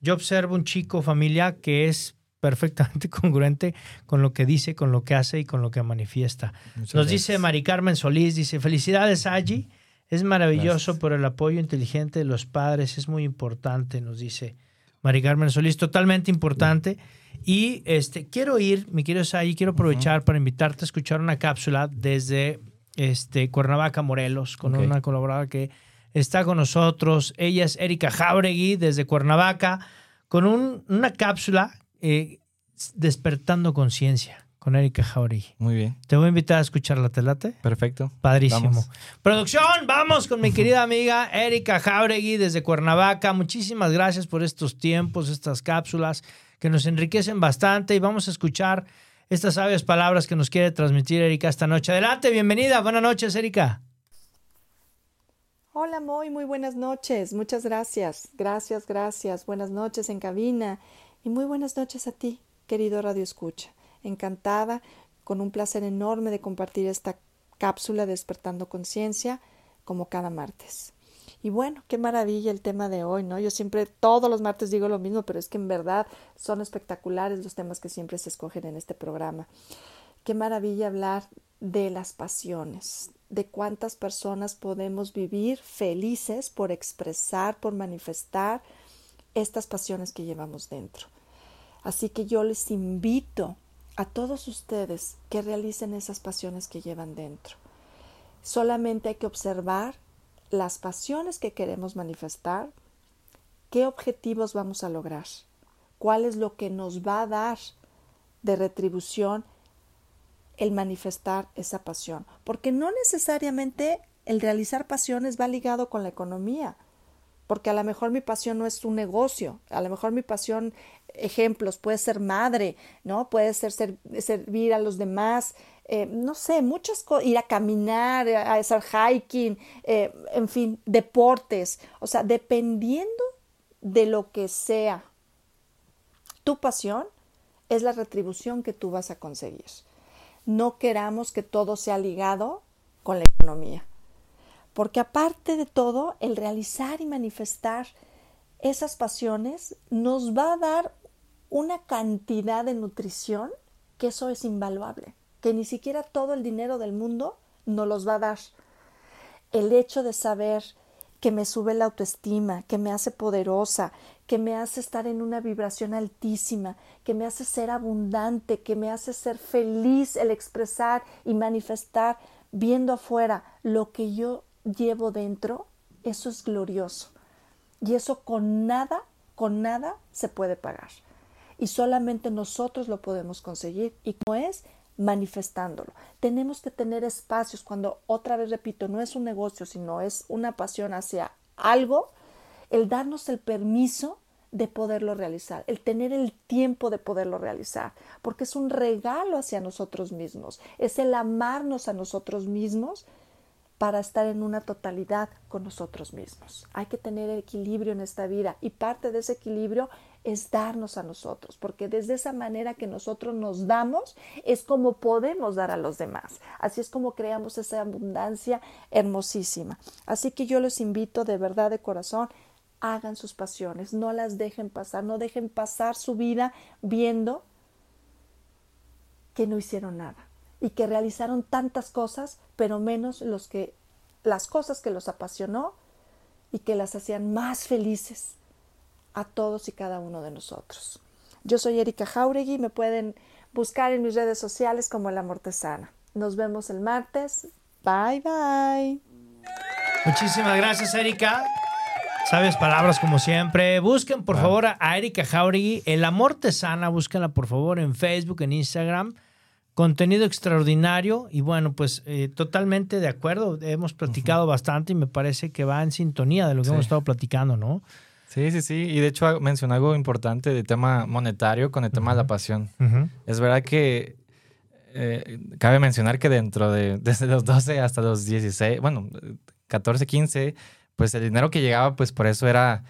Speaker 2: yo observo un chico familia que es perfectamente congruente con lo que dice, con lo que hace y con lo que manifiesta.
Speaker 3: Muchas
Speaker 2: Nos
Speaker 3: gracias.
Speaker 2: dice Mari Carmen Solís, dice, felicidades Allí, es maravilloso
Speaker 3: Gracias.
Speaker 2: por el apoyo inteligente de los padres, es muy importante, nos dice Mari Carmen Solís, totalmente importante. Y este, quiero ir, mi querido Sayi, quiero aprovechar para invitarte a escuchar una cápsula desde este, Cuernavaca, Morelos, con una colaboradora que está con nosotros. Ella es Erika Jauregui desde Cuernavaca, con un- una cápsula eh, Despertando Conciencia con Erika Jauregui.
Speaker 3: Muy bien,
Speaker 2: Te voy a invitar a escucharla, ¿te late?
Speaker 3: perfecto.
Speaker 2: Padrísimo.
Speaker 3: Vamos.
Speaker 2: Producción, vamos con mi querida amiga Erika Jauregui desde Cuernavaca. Muchísimas gracias por estos tiempos, estas cápsulas que nos enriquecen bastante y vamos a escuchar estas sabias palabras que nos quiere transmitir Erika esta noche. Adelante, bienvenida. Buenas noches, Erika.
Speaker 4: Hola Moy, muy buenas noches. Muchas gracias. Gracias, gracias. Buenas noches en cabina y muy buenas noches a ti, querido Radio Escucha. Encantada, con un placer enorme de compartir esta cápsula Despertando Conciencia como cada martes. Y bueno, qué maravilla el tema de hoy, ¿no? Yo siempre, todos los martes digo lo mismo, pero es que en verdad son espectaculares los temas que siempre se escogen en este programa. Qué maravilla hablar de las pasiones, de cuántas personas podemos vivir felices por expresar, por manifestar estas pasiones que llevamos dentro. Así que yo les invito a todos ustedes que realicen esas pasiones que llevan dentro. Solamente hay que observar las pasiones que queremos manifestar, qué objetivos vamos a lograr, cuál es lo que nos va a dar de retribución el manifestar esa pasión, porque no necesariamente el realizar pasiones va ligado con la economía, porque a lo mejor mi pasión no es un negocio, a lo mejor mi pasión, ejemplos, puede ser madre, ¿no? Puede ser, ser servir a los demás, eh, no sé, muchas cosas, ir a caminar, a hacer hiking, eh, en fin, deportes, o sea, dependiendo de lo que sea tu pasión, es la retribución que tú vas a conseguir. No queramos que todo sea ligado con la economía. Porque aparte de todo, el realizar y manifestar esas pasiones nos va a dar una cantidad de nutrición que eso es invaluable, que ni siquiera todo el dinero del mundo nos los va a dar. El hecho de saber que me sube la autoestima, que me hace poderosa, que me hace estar en una vibración altísima, que me hace ser abundante, que me hace ser feliz el expresar y manifestar viendo afuera lo que yo llevo dentro, eso es glorioso. Y eso con nada, con nada se puede pagar. Y solamente nosotros lo podemos conseguir. ¿Y cómo es? manifestándolo. Tenemos que tener espacios cuando, otra vez repito, no es un negocio, sino es una pasión hacia algo, el darnos el permiso de poderlo realizar, el tener el tiempo de poderlo realizar, porque es un regalo hacia nosotros mismos, es el amarnos a nosotros mismos para estar en una totalidad con nosotros mismos. Hay que tener equilibrio en esta vida y parte de ese equilibrio es darnos a nosotros, porque desde esa manera que nosotros nos damos es como podemos dar a los demás. Así es como creamos esa abundancia hermosísima. Así que yo los invito de verdad de corazón, hagan sus pasiones, no las dejen pasar, no dejen pasar su vida viendo que no hicieron nada y que realizaron tantas cosas, pero menos los que las cosas que los apasionó y que las hacían más felices a todos y cada uno de nosotros. Yo soy Erika Jauregui, me pueden buscar en mis redes sociales como La Mortesana. Nos vemos el martes. Bye bye.
Speaker 2: Muchísimas gracias, Erika. Sabes palabras como siempre. Busquen, por favor, a Erika Jauregui. El amor te sana. Búsquenla, por favor, en Facebook, en Instagram. Contenido extraordinario. Y bueno, pues eh, totalmente de acuerdo. Hemos platicado bastante y me parece que va en sintonía de lo que
Speaker 3: Sí.
Speaker 2: hemos estado platicando, ¿no?
Speaker 3: Sí, sí, sí. Y de hecho mencionó algo importante de tema monetario con el tema de la pasión.
Speaker 2: Ujú.
Speaker 3: Es verdad que eh, cabe mencionar que dentro de desde los 12 hasta los 16, bueno, 14, 15, pues el dinero que llegaba, pues por eso era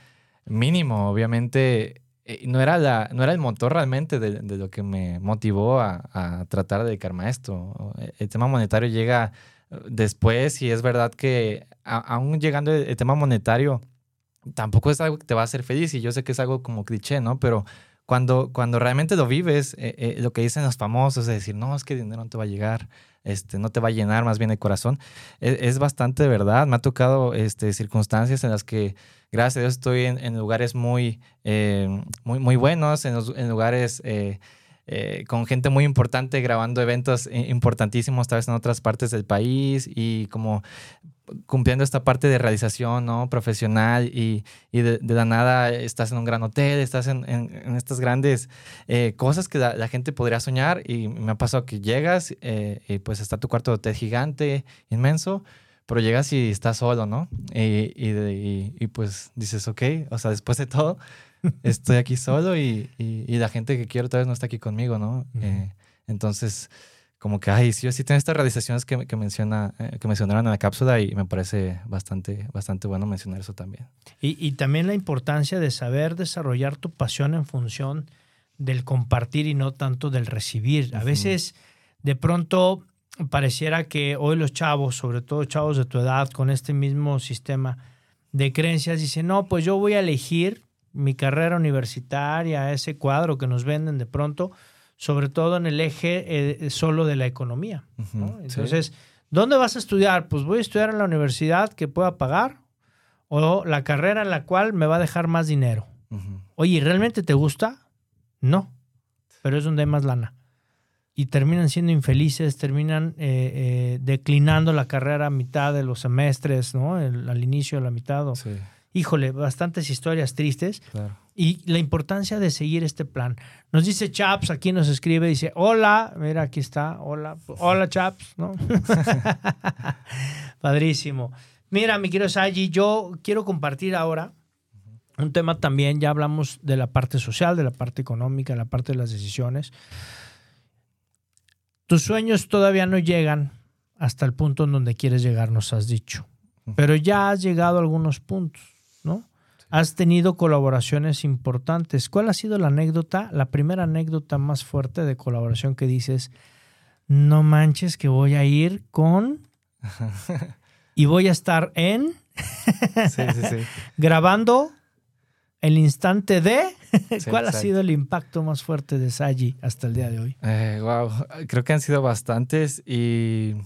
Speaker 3: mínimo. Obviamente eh, no era, la, no era el motor realmente de, de lo que me motivó a, a tratar de dedicarme a esto. El tema monetario llega eh, después y es verdad que a- aún llegando el, el tema monetario, tampoco es algo que te va a hacer feliz y yo sé que es algo como cliché, ¿no? Pero cuando, cuando realmente lo vives, eh, eh, lo que dicen los famosos es decir, no, es que el dinero no te va a llegar, este, no te va a llenar más bien el corazón, es, es bastante verdad. Me ha tocado este, circunstancias en las que, gracias a Dios, estoy en, lugares muy, eh, muy, muy buenos, en, los, en lugares... Eh, con gente muy importante grabando eventos importantísimos, tal vez en otras partes del país y como cumpliendo esta parte de realización ¿no? profesional y, y de, de, la nada estás en un gran hotel, estás en, en, en estas grandes eh, cosas que la, la, gente podría soñar y me ha pasado que llegas eh, y pues está tu cuarto de hotel gigante, inmenso, pero llegas y estás solo, ¿no? Y, y, y, pues dices, ok, o sea, después de todo, estoy aquí solo y, la gente que quiero tal vez no está aquí conmigo, ¿no? Uh -huh. eh, entonces como que, ay, sí, sí tiene estas realizaciones que, que menciona, eh, que mencionaron en la cápsula y me parece bastante, bastante bueno mencionar eso también.
Speaker 2: Y, y, también la importancia de saber desarrollar tu pasión en función del compartir y no tanto del recibir. A uh -huh. veces, de pronto, pareciera que hoy los chavos, sobre todo chavos de tu edad, con este mismo sistema de creencias, dicen, no, pues yo voy a elegir mi carrera universitaria, ese cuadro que nos venden de pronto, sobre todo en el eje eh, solo de la economía. Uh -huh, ¿no? Entonces, sí. ¿dónde vas a estudiar? Pues voy a estudiar en la universidad que pueda pagar o la carrera en la cual me va a dejar más dinero. Uh -huh. Oye, ¿realmente te gusta? No, pero es donde hay más lana. Y terminan siendo infelices, terminan eh, eh, declinando la carrera a mitad de los semestres, ¿no? El, al inicio, a la mitad. O, sí. Híjole, bastantes historias tristes. Claro y la importancia de seguir este plan. Nos dice Chaps, aquí nos escribe, dice, hola, mira, aquí está, hola, hola Chaps, ¿no? Padrísimo. Mira, mi querido Saji, yo quiero compartir ahora un tema también, ya hablamos de la parte social, de la parte económica, de la parte de las decisiones. Tus sueños todavía no llegan hasta el punto en donde quieres llegar, nos has dicho, pero ya has llegado a algunos puntos. Has tenido colaboraciones importantes. ¿Cuál ha sido la anécdota, la primera anécdota más fuerte de colaboración que dices, no manches que voy a ir con y voy a estar en sí, sí, sí. grabando el instante de ¿Cuál ha sido el impacto más fuerte de Saji hasta el día de hoy?
Speaker 3: Eh, wow, creo que han sido bastantes y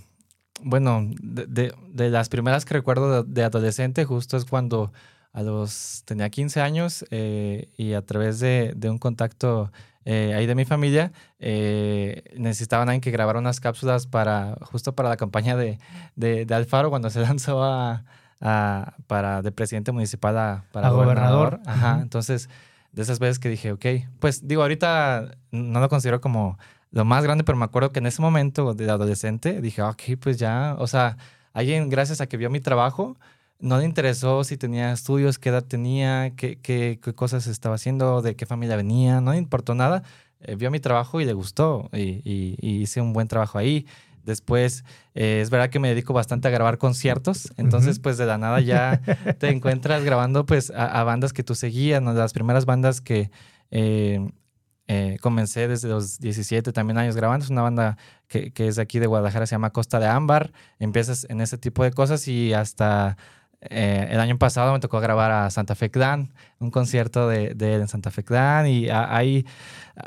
Speaker 3: bueno, de, de, de las primeras que recuerdo de, de adolescente justo es cuando a los, tenía 15 años eh, y a través de, de un contacto eh, ahí de mi familia, eh, necesitaban alguien que grabara unas cápsulas para, justo para la campaña de, de, de Alfaro cuando se lanzó a, a, para de presidente municipal a, para
Speaker 2: a gobernador.
Speaker 3: gobernador. Ajá, uh -huh. entonces de esas veces que dije, ok, pues digo, ahorita no lo considero como lo más grande, pero me acuerdo que en ese momento de adolescente dije, ok, pues ya, o sea, alguien gracias a que vio mi trabajo, no le interesó si tenía estudios, qué edad tenía, qué, qué, qué, cosas estaba haciendo, de qué familia venía, no le importó nada. Eh, vio mi trabajo y le gustó y, y, y, hice un buen trabajo ahí. Después, eh, es verdad que me dedico bastante a grabar conciertos, entonces uh -huh. pues de la nada ya te encuentras grabando pues a, a, bandas que tú seguías, ¿no? las primeras bandas que eh, eh, comencé desde los 17 también años grabando. Es una banda que, que, es de aquí de Guadalajara, se llama Costa de Ámbar. Empiezas en ese tipo de cosas y hasta eh, el año pasado me tocó grabar a Santa Fe Clan, un concierto de, de en Santa Fe Clan y hay,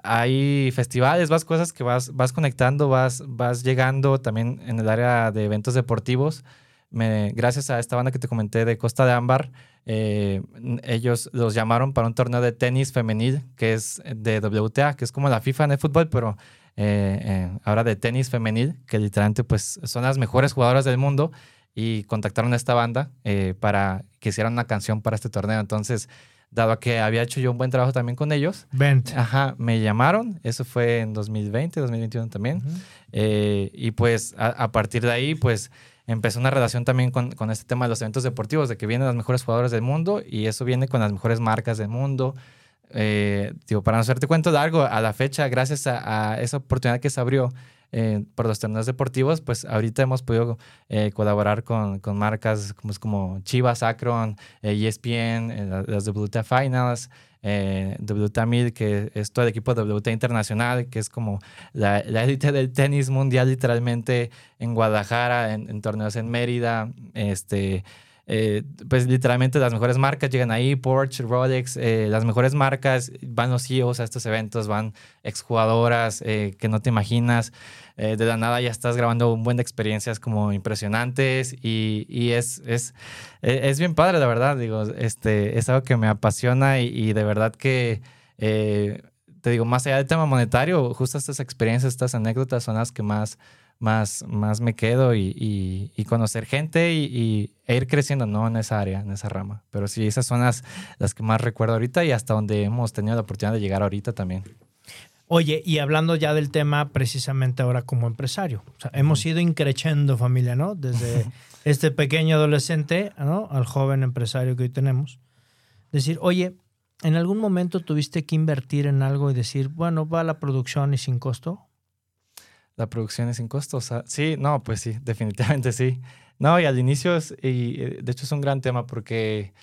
Speaker 3: hay festivales, vas cosas que vas, vas conectando, vas, vas llegando también en el área de eventos deportivos. Gracias a esta banda que te comenté de Costa de Ámbar, eh, ellos los llamaron para un torneo de tenis femenil que es de WTA, que es como la FIFA en el fútbol, pero eh, ahora de tenis femenil, que literalmente pues son las mejores jugadoras del mundo y contactaron a esta banda eh, para que hicieran una canción para este torneo. Entonces, dado que había hecho yo un buen trabajo también con ellos,
Speaker 2: Vent.
Speaker 3: Ajá, me llamaron, eso fue en 2020, 2021 también, uh -huh. eh, y pues a, a, partir de ahí, pues empezó una relación también con, con, este tema de los eventos deportivos, de que vienen las mejores jugadores del mundo y eso viene con las mejores marcas del mundo. Eh, digo, para no hacerte cuento largo, a la fecha, gracias a, a esa oportunidad que se abrió, eh, por los torneos deportivos, pues ahorita hemos podido eh, colaborar con, con, marcas como, como Chivas, Akron, eh, ESPN, las WTA Finals, WTA Mid, que es todo el equipo de WTA Internacional, que es como la, élite del tenis mundial literalmente en Guadalajara, en torneos en Mérida, este... eh, pues literalmente las mejores marcas llegan ahí, Porsche, Rolex, eh, las mejores marcas, van los CEOs a estos eventos, van exjugadoras eh, que no te imaginas, de la nada ya estás grabando un buen de experiencias como impresionantes y, y es, es, e, es, bien padre, la verdad, digo, este, es algo que me apasiona y, y de verdad que te digo, más allá del tema monetario, justo estas experiencias, estas anécdotas son las que más más, más me quedo y, y, conocer gente y, e ir creciendo, ¿no? En esa área, en esa rama. Pero sí, esas son las, las que más recuerdo ahorita y hasta donde hemos tenido la oportunidad de llegar ahorita también.
Speaker 2: Oye, y hablando ya del tema precisamente ahora como empresario, hemos ido increciendo familia, ¿no? Desde este pequeño adolescente, ¿no? Al joven empresario que hoy tenemos. Decir, oye, ¿en algún momento tuviste que invertir en algo y decir, bueno, va la producción y sin costo?
Speaker 3: La producción es sin costo. sí, no, pues sí, definitivamente sí. No, y al inicio, es, y eh, de hecho es un gran tema porque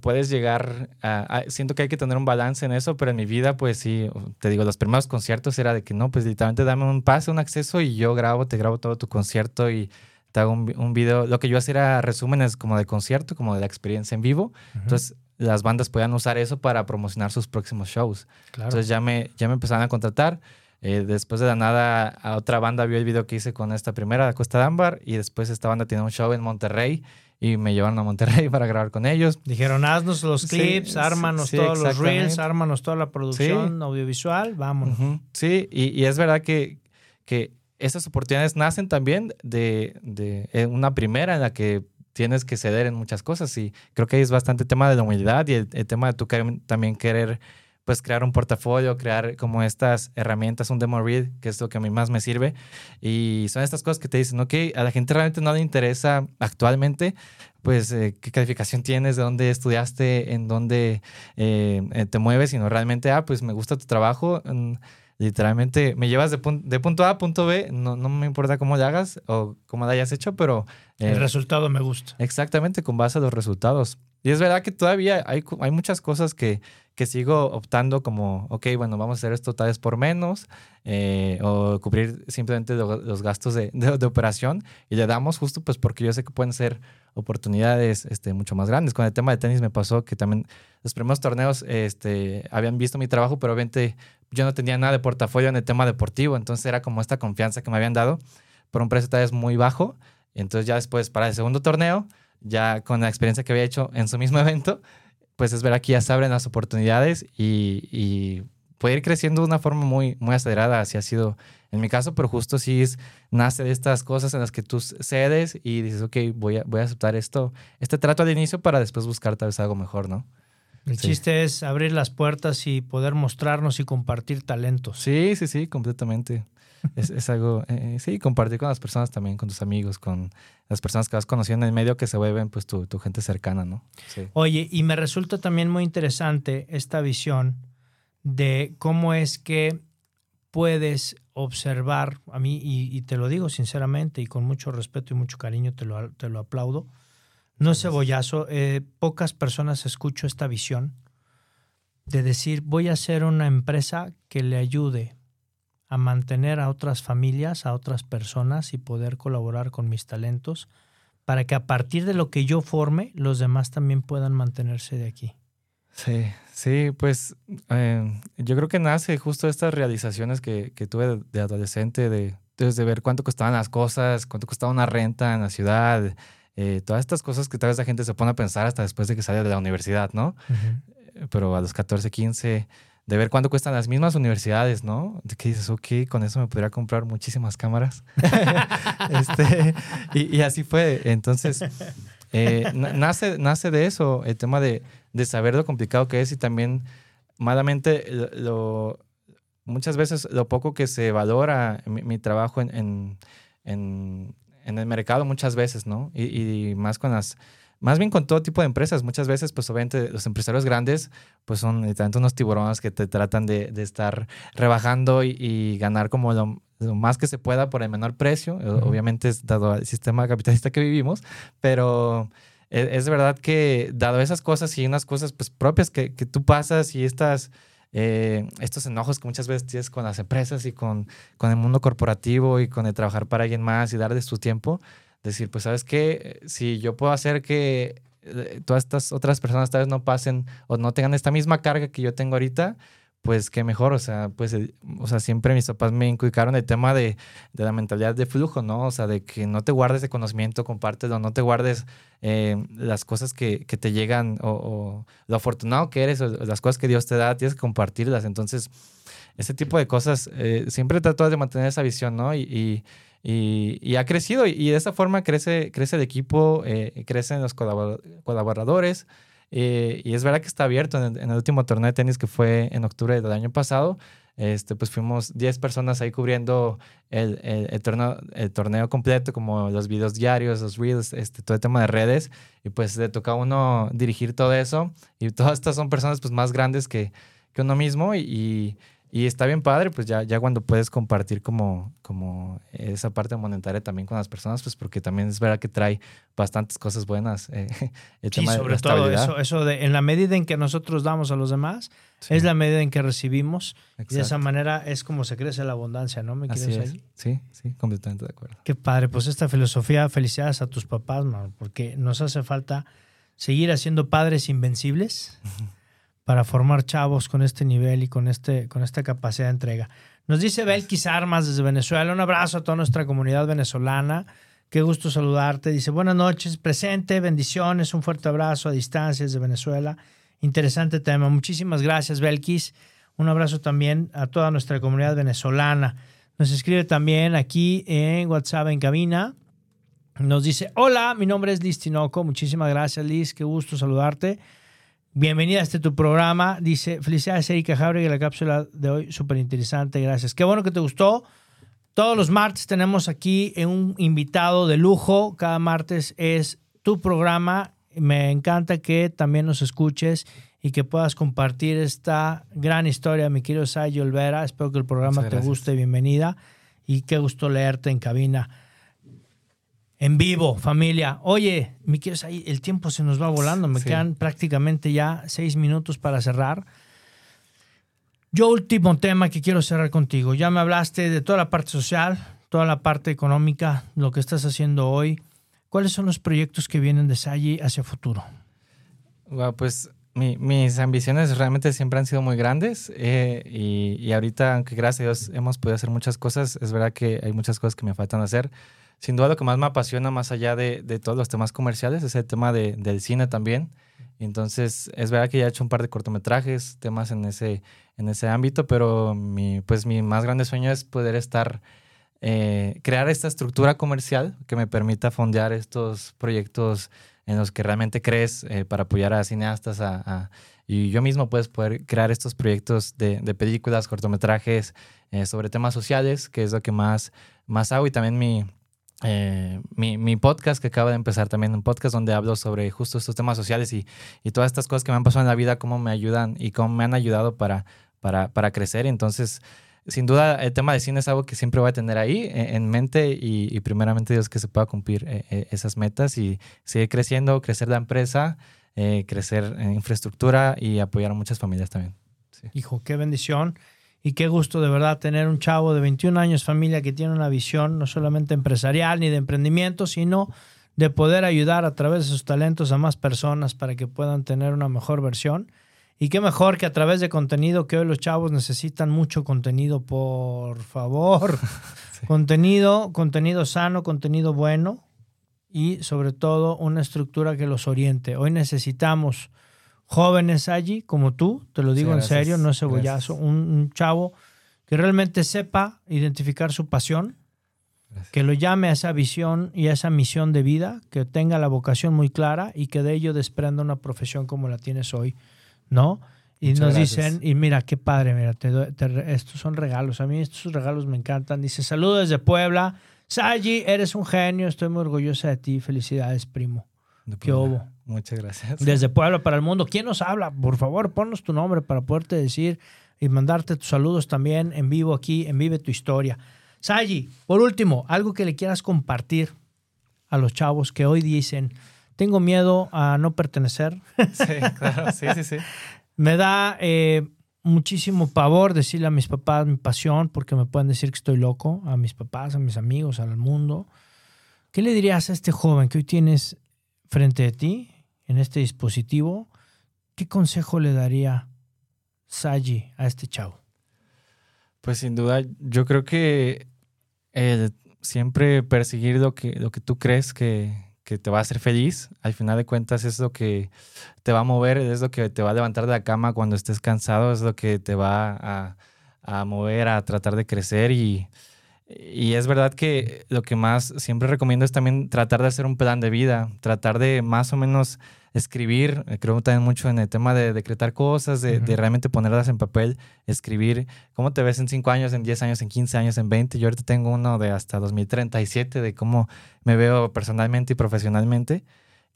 Speaker 3: puedes llegar a, Siento que hay que tener un balance en eso, pero en mi vida, pues sí, te digo, los primeros conciertos era de que no, pues literalmente dame un pase, un acceso y yo grabo, te grabo todo tu concierto y te hago un, un video. Lo que yo hacía era resúmenes como de concierto, como de la experiencia en vivo. Entonces, las bandas podían usar eso para promocionar sus próximos shows. Entonces ya me, ya me empezaron a contratar. Eh, después de la nada, a otra banda vio el video que hice con esta primera, la Costa de Ámbar, y después esta banda tiene un show en Monterrey y me llevaron a Monterrey para grabar con ellos.
Speaker 2: Dijeron, haznos los clips, ármanos todos los reels, ármanos toda la producción audiovisual, vámonos.
Speaker 3: Sí, y, es verdad que, que esas oportunidades nacen también de, de eh, una primera en la que tienes que ceder en muchas cosas y creo que es bastante tema de la humildad y el, el tema de tú también querer pues crear un portafolio, crear como estas herramientas, un demo read, que es lo que a mí más me sirve. Y son estas cosas que te dicen, ok, a la gente realmente no le interesa actualmente, pues eh, qué calificación tienes, de dónde estudiaste, en dónde eh, eh, te mueves, sino realmente, ah, pues me gusta tu trabajo. Mm, literalmente me llevas de, de, punto A a punto B, no, no me importa cómo lo hagas o cómo lo hayas hecho, pero...
Speaker 2: el resultado me gusta.
Speaker 3: Exactamente, con base a los resultados. Y es verdad que todavía hay, hay muchas cosas que, que sigo optando como, ok, bueno, vamos a hacer esto tal vez por menos, eh, o cubrir simplemente los gastos de, de, operación, y le damos justo pues porque yo sé que pueden ser oportunidades este, mucho más grandes. Con el tema de tenis me pasó que también los primeros torneos este, habían visto mi trabajo, pero obviamente yo no tenía nada de portafolio en el tema deportivo, entonces era como esta confianza que me habían dado por un precio tal vez muy bajo. Entonces ya después para el segundo torneo, ya con la experiencia que había hecho en su mismo evento, pues es ver que ya se abren las oportunidades y, y, puede ir creciendo de una forma muy, muy acelerada, así ha sido en mi caso, pero justo sí es, nace de estas cosas en las que tú cedes y dices, ok, voy a, voy a aceptar esto, este trato al inicio para después buscar tal vez algo mejor, ¿no?
Speaker 2: El chiste es abrir las puertas y poder mostrarnos y compartir talentos.
Speaker 3: Sí, sí, sí, completamente es, algo, eh, sí, compartir con las personas también, con tus amigos, con las personas que vas conociendo en el medio que se vuelven pues tu, tu gente cercana, ¿no?
Speaker 2: Sí. Oye, y me resulta también muy interesante esta visión de cómo es que puedes observar, a mí, y, te lo digo sinceramente y con mucho respeto y mucho cariño, te lo, te lo aplaudo, no es cebollazo, eh, pocas personas escucho esta visión de decir, voy a hacer una empresa que le ayude a mantener a otras familias, a otras personas y poder colaborar con mis talentos para que a partir de lo que yo forme, los demás también puedan mantenerse de aquí.
Speaker 3: Sí, sí, pues eh, yo creo que nace justo estas realizaciones que, que tuve de, adolescente, de, de, ver cuánto costaban las cosas, cuánto costaba una renta en la ciudad, eh, todas estas cosas que tal vez la gente se pone a pensar hasta después de que sale de la universidad, ¿no? Pero a los 14, 15 de ver cuánto cuestan las mismas universidades, ¿no? Que dices, ok, con eso me podría comprar muchísimas cámaras. este, y, así fue. Entonces, eh, nace, nace de eso, el tema de, de, saber lo complicado que es y también, malamente, lo, muchas veces lo poco que se valora mi, trabajo en, en, en, el mercado, muchas veces, ¿no? y más con las más bien con todo tipo de empresas. Muchas veces, pues obviamente los empresarios grandes, pues son literalmente unos tiburones que te tratan de, de estar rebajando y, ganar como lo, más que se pueda por el menor precio. Obviamente es dado el sistema capitalista que vivimos, pero e, es, verdad que dado esas cosas y unas cosas pues propias que, que tú pasas y estas... Eh, estos enojos que muchas veces tienes con las empresas y con, con el mundo corporativo y con el trabajar para alguien más y darle su tiempo, decir, pues sabes qué, si yo puedo hacer que eh, todas estas otras personas tal vez no pasen o no tengan esta misma carga que yo tengo ahorita, pues qué mejor, o sea, pues, eh, o sea, siempre mis papás me inculcaron el tema de, de, la mentalidad de flujo, ¿no? O sea, de que no te guardes de conocimiento, compártelo, no te guardes eh, las cosas que, que, te llegan o, lo afortunado que eres o las cosas que Dios te da, tienes que compartirlas. Entonces, ese tipo de cosas, eh, siempre trato de mantener esa visión, ¿no? Y, y, y, y ha crecido y, de esa forma crece, crece el equipo, eh, crecen los colaboradores. Eh, y es verdad que está abierto. En el, en el, último torneo de tenis que fue en octubre del año pasado, este, pues fuimos 10 personas ahí cubriendo el, el, el, torneo, el torneo completo, como los videos diarios, los reels, este, todo el tema de redes. Y pues le toca a uno dirigir todo eso. Y todas estas son personas pues más grandes que, que uno mismo. y, y está bien padre, pues ya, ya cuando puedes compartir como, como esa parte monetaria también con las personas, pues porque también es verdad que trae bastantes cosas buenas. Eh,
Speaker 2: el sí, tema sobre de todo eso, eso de en la medida en que nosotros damos a los demás, sí. es la medida en que recibimos. Exacto. Y de esa manera es como se crece la abundancia, ¿no? ¿Me
Speaker 3: Así es. Sí, sí, completamente de acuerdo.
Speaker 2: Qué padre, pues esta filosofía, felicidades a tus papás, man, porque nos hace falta seguir haciendo padres invencibles. Uh -huh para formar chavos con este nivel y con, este, con esta capacidad de entrega. Nos dice Belkis Armas desde Venezuela. Un abrazo a toda nuestra comunidad venezolana. Qué gusto saludarte. Dice, buenas noches, presente, bendiciones, un fuerte abrazo a distancia desde Venezuela. Interesante tema. Muchísimas gracias, Belkis. Un abrazo también a toda nuestra comunidad venezolana. Nos escribe también aquí en WhatsApp en cabina. Nos dice, hola, mi nombre es Liz Tinoco. Muchísimas gracias, Liz. Qué gusto saludarte. Bienvenida a este tu programa. Dice, felicidades Erika Jauregui, la cápsula de hoy súper interesante, gracias. Qué bueno que te gustó. Todos los martes tenemos aquí un invitado de lujo. Cada martes es tu programa. Me encanta que también nos escuches y que puedas compartir esta gran historia, mi querido Sayo Olvera. Espero que el programa te guste. Bienvenida y qué gusto leerte en cabina en vivo, familia. Oye, mi quieres ahí, el tiempo se nos va volando. Me sí. quedan prácticamente ya seis minutos para cerrar. Yo, último tema que quiero cerrar contigo. Ya me hablaste de toda la parte social, toda la parte económica, lo que estás haciendo hoy. ¿Cuáles son los proyectos que vienen de Sayi hacia futuro?
Speaker 3: Pues mi, mis ambiciones realmente siempre han sido muy grandes eh, y, y, ahorita, aunque gracias a Dios hemos podido hacer muchas cosas, es verdad que hay muchas cosas que me faltan hacer sin duda lo que más me apasiona, más allá de, de todos los temas comerciales, es el tema de, del cine también. Entonces, es verdad que ya he hecho un par de cortometrajes, temas en ese, en ese ámbito, pero mi, pues mi más grande sueño es poder estar, eh, crear esta estructura comercial que me permita fondear estos proyectos en los que realmente crees eh, para apoyar a cineastas a, a, y yo mismo puedes poder crear estos proyectos de, de películas, cortometrajes eh, sobre temas sociales, que es lo que más, más hago y también mi, eh, mi, mi, podcast que acaba de empezar también, un podcast donde hablo sobre justo estos temas sociales y, y, todas estas cosas que me han pasado en la vida, cómo me ayudan y cómo me han ayudado para, para, para crecer. Entonces, sin duda, el tema de cine es algo que siempre voy a tener ahí en, en mente y, primeramente Dios que se pueda cumplir eh, eh, esas metas y seguir creciendo, crecer la empresa, eh, crecer en infraestructura y apoyar a muchas familias también.
Speaker 2: Hijo, qué bendición. Y qué gusto de verdad tener un chavo de 21 años, familia, que tiene una visión no solamente empresarial ni de emprendimiento, sino de poder ayudar a través de sus talentos a más personas para que puedan tener una mejor versión. Y qué mejor que a través de contenido, que hoy los chavos necesitan mucho contenido, por favor. Sí. Contenido, contenido sano, contenido bueno y sobre todo una estructura que los oriente. Hoy necesitamos jóvenes allí, como tú, te lo digo sí, en serio, no es cebollazo, un, un, chavo que realmente sepa identificar su pasión, gracias. que lo llame a esa visión y a esa misión de vida, que tenga la vocación muy clara y que de ello desprenda una profesión como la tienes hoy, ¿no? Y Muchas nos gracias. dicen, y mira, qué padre, mira, te, te, estos son regalos, a mí estos regalos me encantan. Dice, saludos desde Puebla. Sayi, eres un genio, estoy muy orgullosa de ti, felicidades, primo. ¿Qué hubo?
Speaker 3: Muchas gracias.
Speaker 2: Desde Puebla para el mundo. ¿Quién nos habla? Por favor, ponnos tu nombre para poderte decir y mandarte tus saludos también en vivo aquí, en Vive tu Historia. Sayi, por último, algo que le quieras compartir a los chavos que hoy dicen, tengo miedo a no pertenecer.
Speaker 3: Sí, claro, sí, sí, sí.
Speaker 2: Me da eh, muchísimo pavor decirle a mis papás mi pasión, porque me pueden decir que estoy loco, a mis papás, a mis amigos, al mundo ¿Qué le dirías a este joven que hoy tienes frente a ti, en este dispositivo? ¿Qué consejo le daría Saji a este chavo?
Speaker 3: Pues sin duda, yo creo que el siempre perseguir lo que, lo que tú crees que, que te va a hacer feliz, al final de cuentas es lo que te va a mover, es lo que te va a levantar de la cama cuando estés cansado, es lo que te va a, a mover, a tratar de crecer y, y es verdad que lo que más siempre recomiendo es también tratar de hacer un plan de vida, tratar de más o menos escribir, eh, creo también mucho en el tema de decretar cosas, de, de, realmente ponerlas en papel, escribir cómo te ves en 5 años, en 10 años, en 15 años, en 20. Yo ahorita tengo uno de hasta 2037 de cómo me veo personalmente y profesionalmente.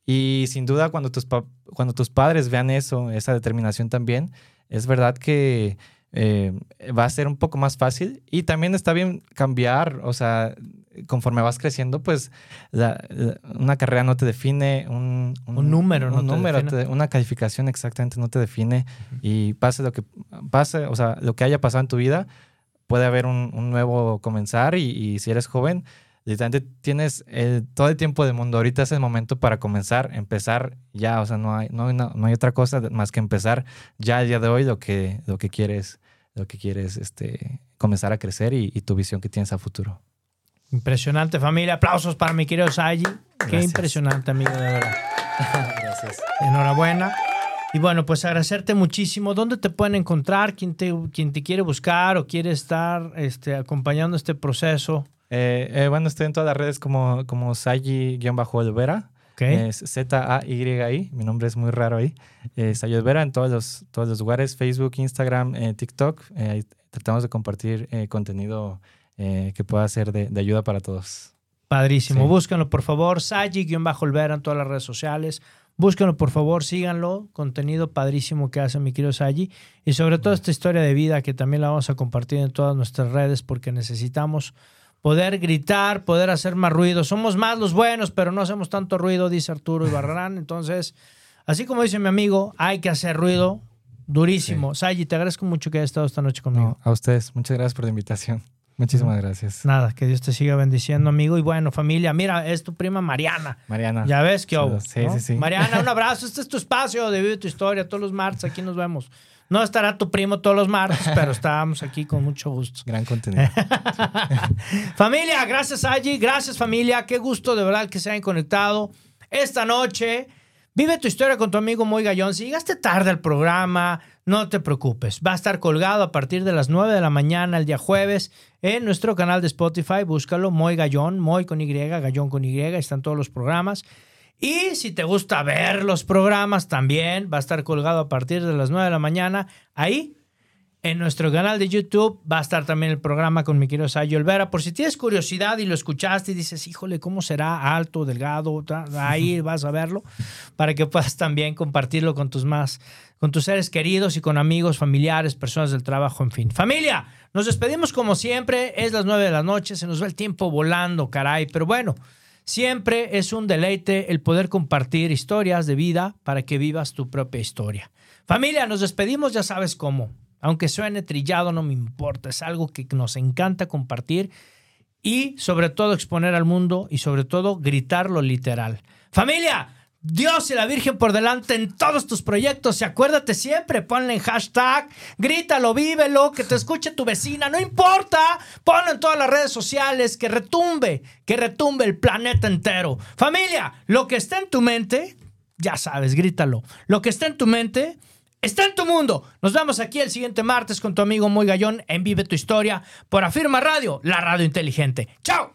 Speaker 3: Y sin duda cuando tus, cuando tus padres vean eso, esa determinación también, es verdad que eh, va a ser un poco más fácil y también está bien cambiar, o sea, conforme vas creciendo, pues una carrera no te define, un,
Speaker 2: número,
Speaker 3: un número una calificación exactamente no te define y pase lo que pase, o sea, lo que haya pasado en tu vida, puede haber un, nuevo comenzar y, si eres joven, literalmente tienes todo el tiempo del mundo. Ahorita es el momento para comenzar, empezar ya, o sea, no hay, no, no, hay otra cosa más que empezar ya el día de hoy lo que, lo que quieres lo que quieres este, comenzar a crecer y, tu visión que tienes a futuro.
Speaker 2: Impresionante familia. Aplausos para mi querido Sayi. Qué impresionante, amigo, de verdad.
Speaker 3: Gracias.
Speaker 2: Enhorabuena. Y bueno, pues agradecerte muchísimo. ¿Dónde te pueden encontrar? ¿Quién te, quién te quiere buscar o quiere estar este, acompañando este proceso?
Speaker 3: Eh, eh, bueno, estoy en todas las redes como, como Sayi-Olvera. Es Z-A-Y-I. Mi nombre es muy raro ahí. Eh, Vera en todos los, todos los lugares: Facebook, Instagram, eh, TikTok. Eh, tratamos de compartir eh, que pueda ser de, ayuda para todos.
Speaker 2: Padrísimo. Búsquenlo, por favor. Sayi-Olvera en todas las redes sociales. Búsquenlo, por favor, síganlo. Contenido padrísimo que hace mi querido Sayi. Y sobre todo esta historia de vida que también la vamos a compartir en todas nuestras redes porque necesitamos poder gritar, poder hacer más ruido. Somos más los buenos, pero no hacemos tanto ruido, dice Arturo Ibarrarán. Entonces, así como dice mi amigo, hay que hacer ruido durísimo. Sayi, te agradezco mucho que hayas estado esta noche conmigo.
Speaker 3: a ustedes, muchas gracias por la invitación. Muchísimas gracias.
Speaker 2: Nada, que Dios te siga bendiciendo, amigo. Y bueno, familia, mira, es tu prima Mariana.
Speaker 3: Mariana.
Speaker 2: Ya ves que
Speaker 3: Sí, sí, sí.
Speaker 2: Mariana, un abrazo. Este es tu espacio de Vive tu Historia. Todos los martes aquí nos vemos. No estará tu primo todos los martes, pero estábamos aquí con mucho gusto.
Speaker 3: Gran contenido.
Speaker 2: familia, gracias Allí, gracias familia, qué gusto de verdad que se hayan conectado esta noche. Vive tu historia con tu amigo Moy Gallón. Si llegaste tarde al programa, no te preocupes. Va a estar colgado a partir de las 9 de la mañana el día jueves en nuestro canal de Spotify. Búscalo, Moy Gallón, Moy con Y, Gallón con Y. Están todos los programas. Y si te gusta ver los programas también, va a estar colgado a partir de las 9 de la mañana. Ahí, en nuestro canal de YouTube, va a estar también el programa con mi querido Sayo Olvera. Por si tienes curiosidad y lo escuchaste y dices, híjole, ¿cómo será? Alto, delgado, ahí vas a verlo, para que puedas también compartirlo con tus más, con tus seres queridos y con amigos, familiares, personas del trabajo, en fin. Familia, nos despedimos como siempre. Es las 9 de la noche, se nos va el tiempo volando, caray. Pero bueno. Siempre es un deleite el poder compartir historias de vida para que vivas tu propia historia. Familia, nos despedimos, ya sabes cómo. Aunque suene trillado, no me importa. Es algo que nos encanta compartir y sobre todo exponer al mundo y sobre todo gritarlo literal. Familia, Dios y la Virgen por delante en todos tus proyectos. Y acuérdate siempre, ponle en hashtag, grítalo, vívelo, que te escuche tu vecina, no importa. Ponlo en todas las redes sociales, que retumbe, que retumbe el planeta entero. Familia, lo que está en tu mente, ya sabes, grítalo. Lo que está en tu mente, está en tu mundo. Nos vemos aquí el siguiente martes con tu amigo Muy Gallón en Vive tu Historia por Afirma Radio, la radio inteligente. ¡Chao!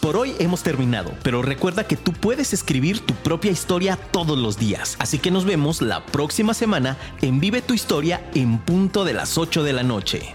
Speaker 5: Por hoy hemos terminado, pero recuerda que tú puedes escribir tu propia historia todos los días. Así que nos vemos la próxima semana en Vive tu Historia en punto de las 8 de la noche.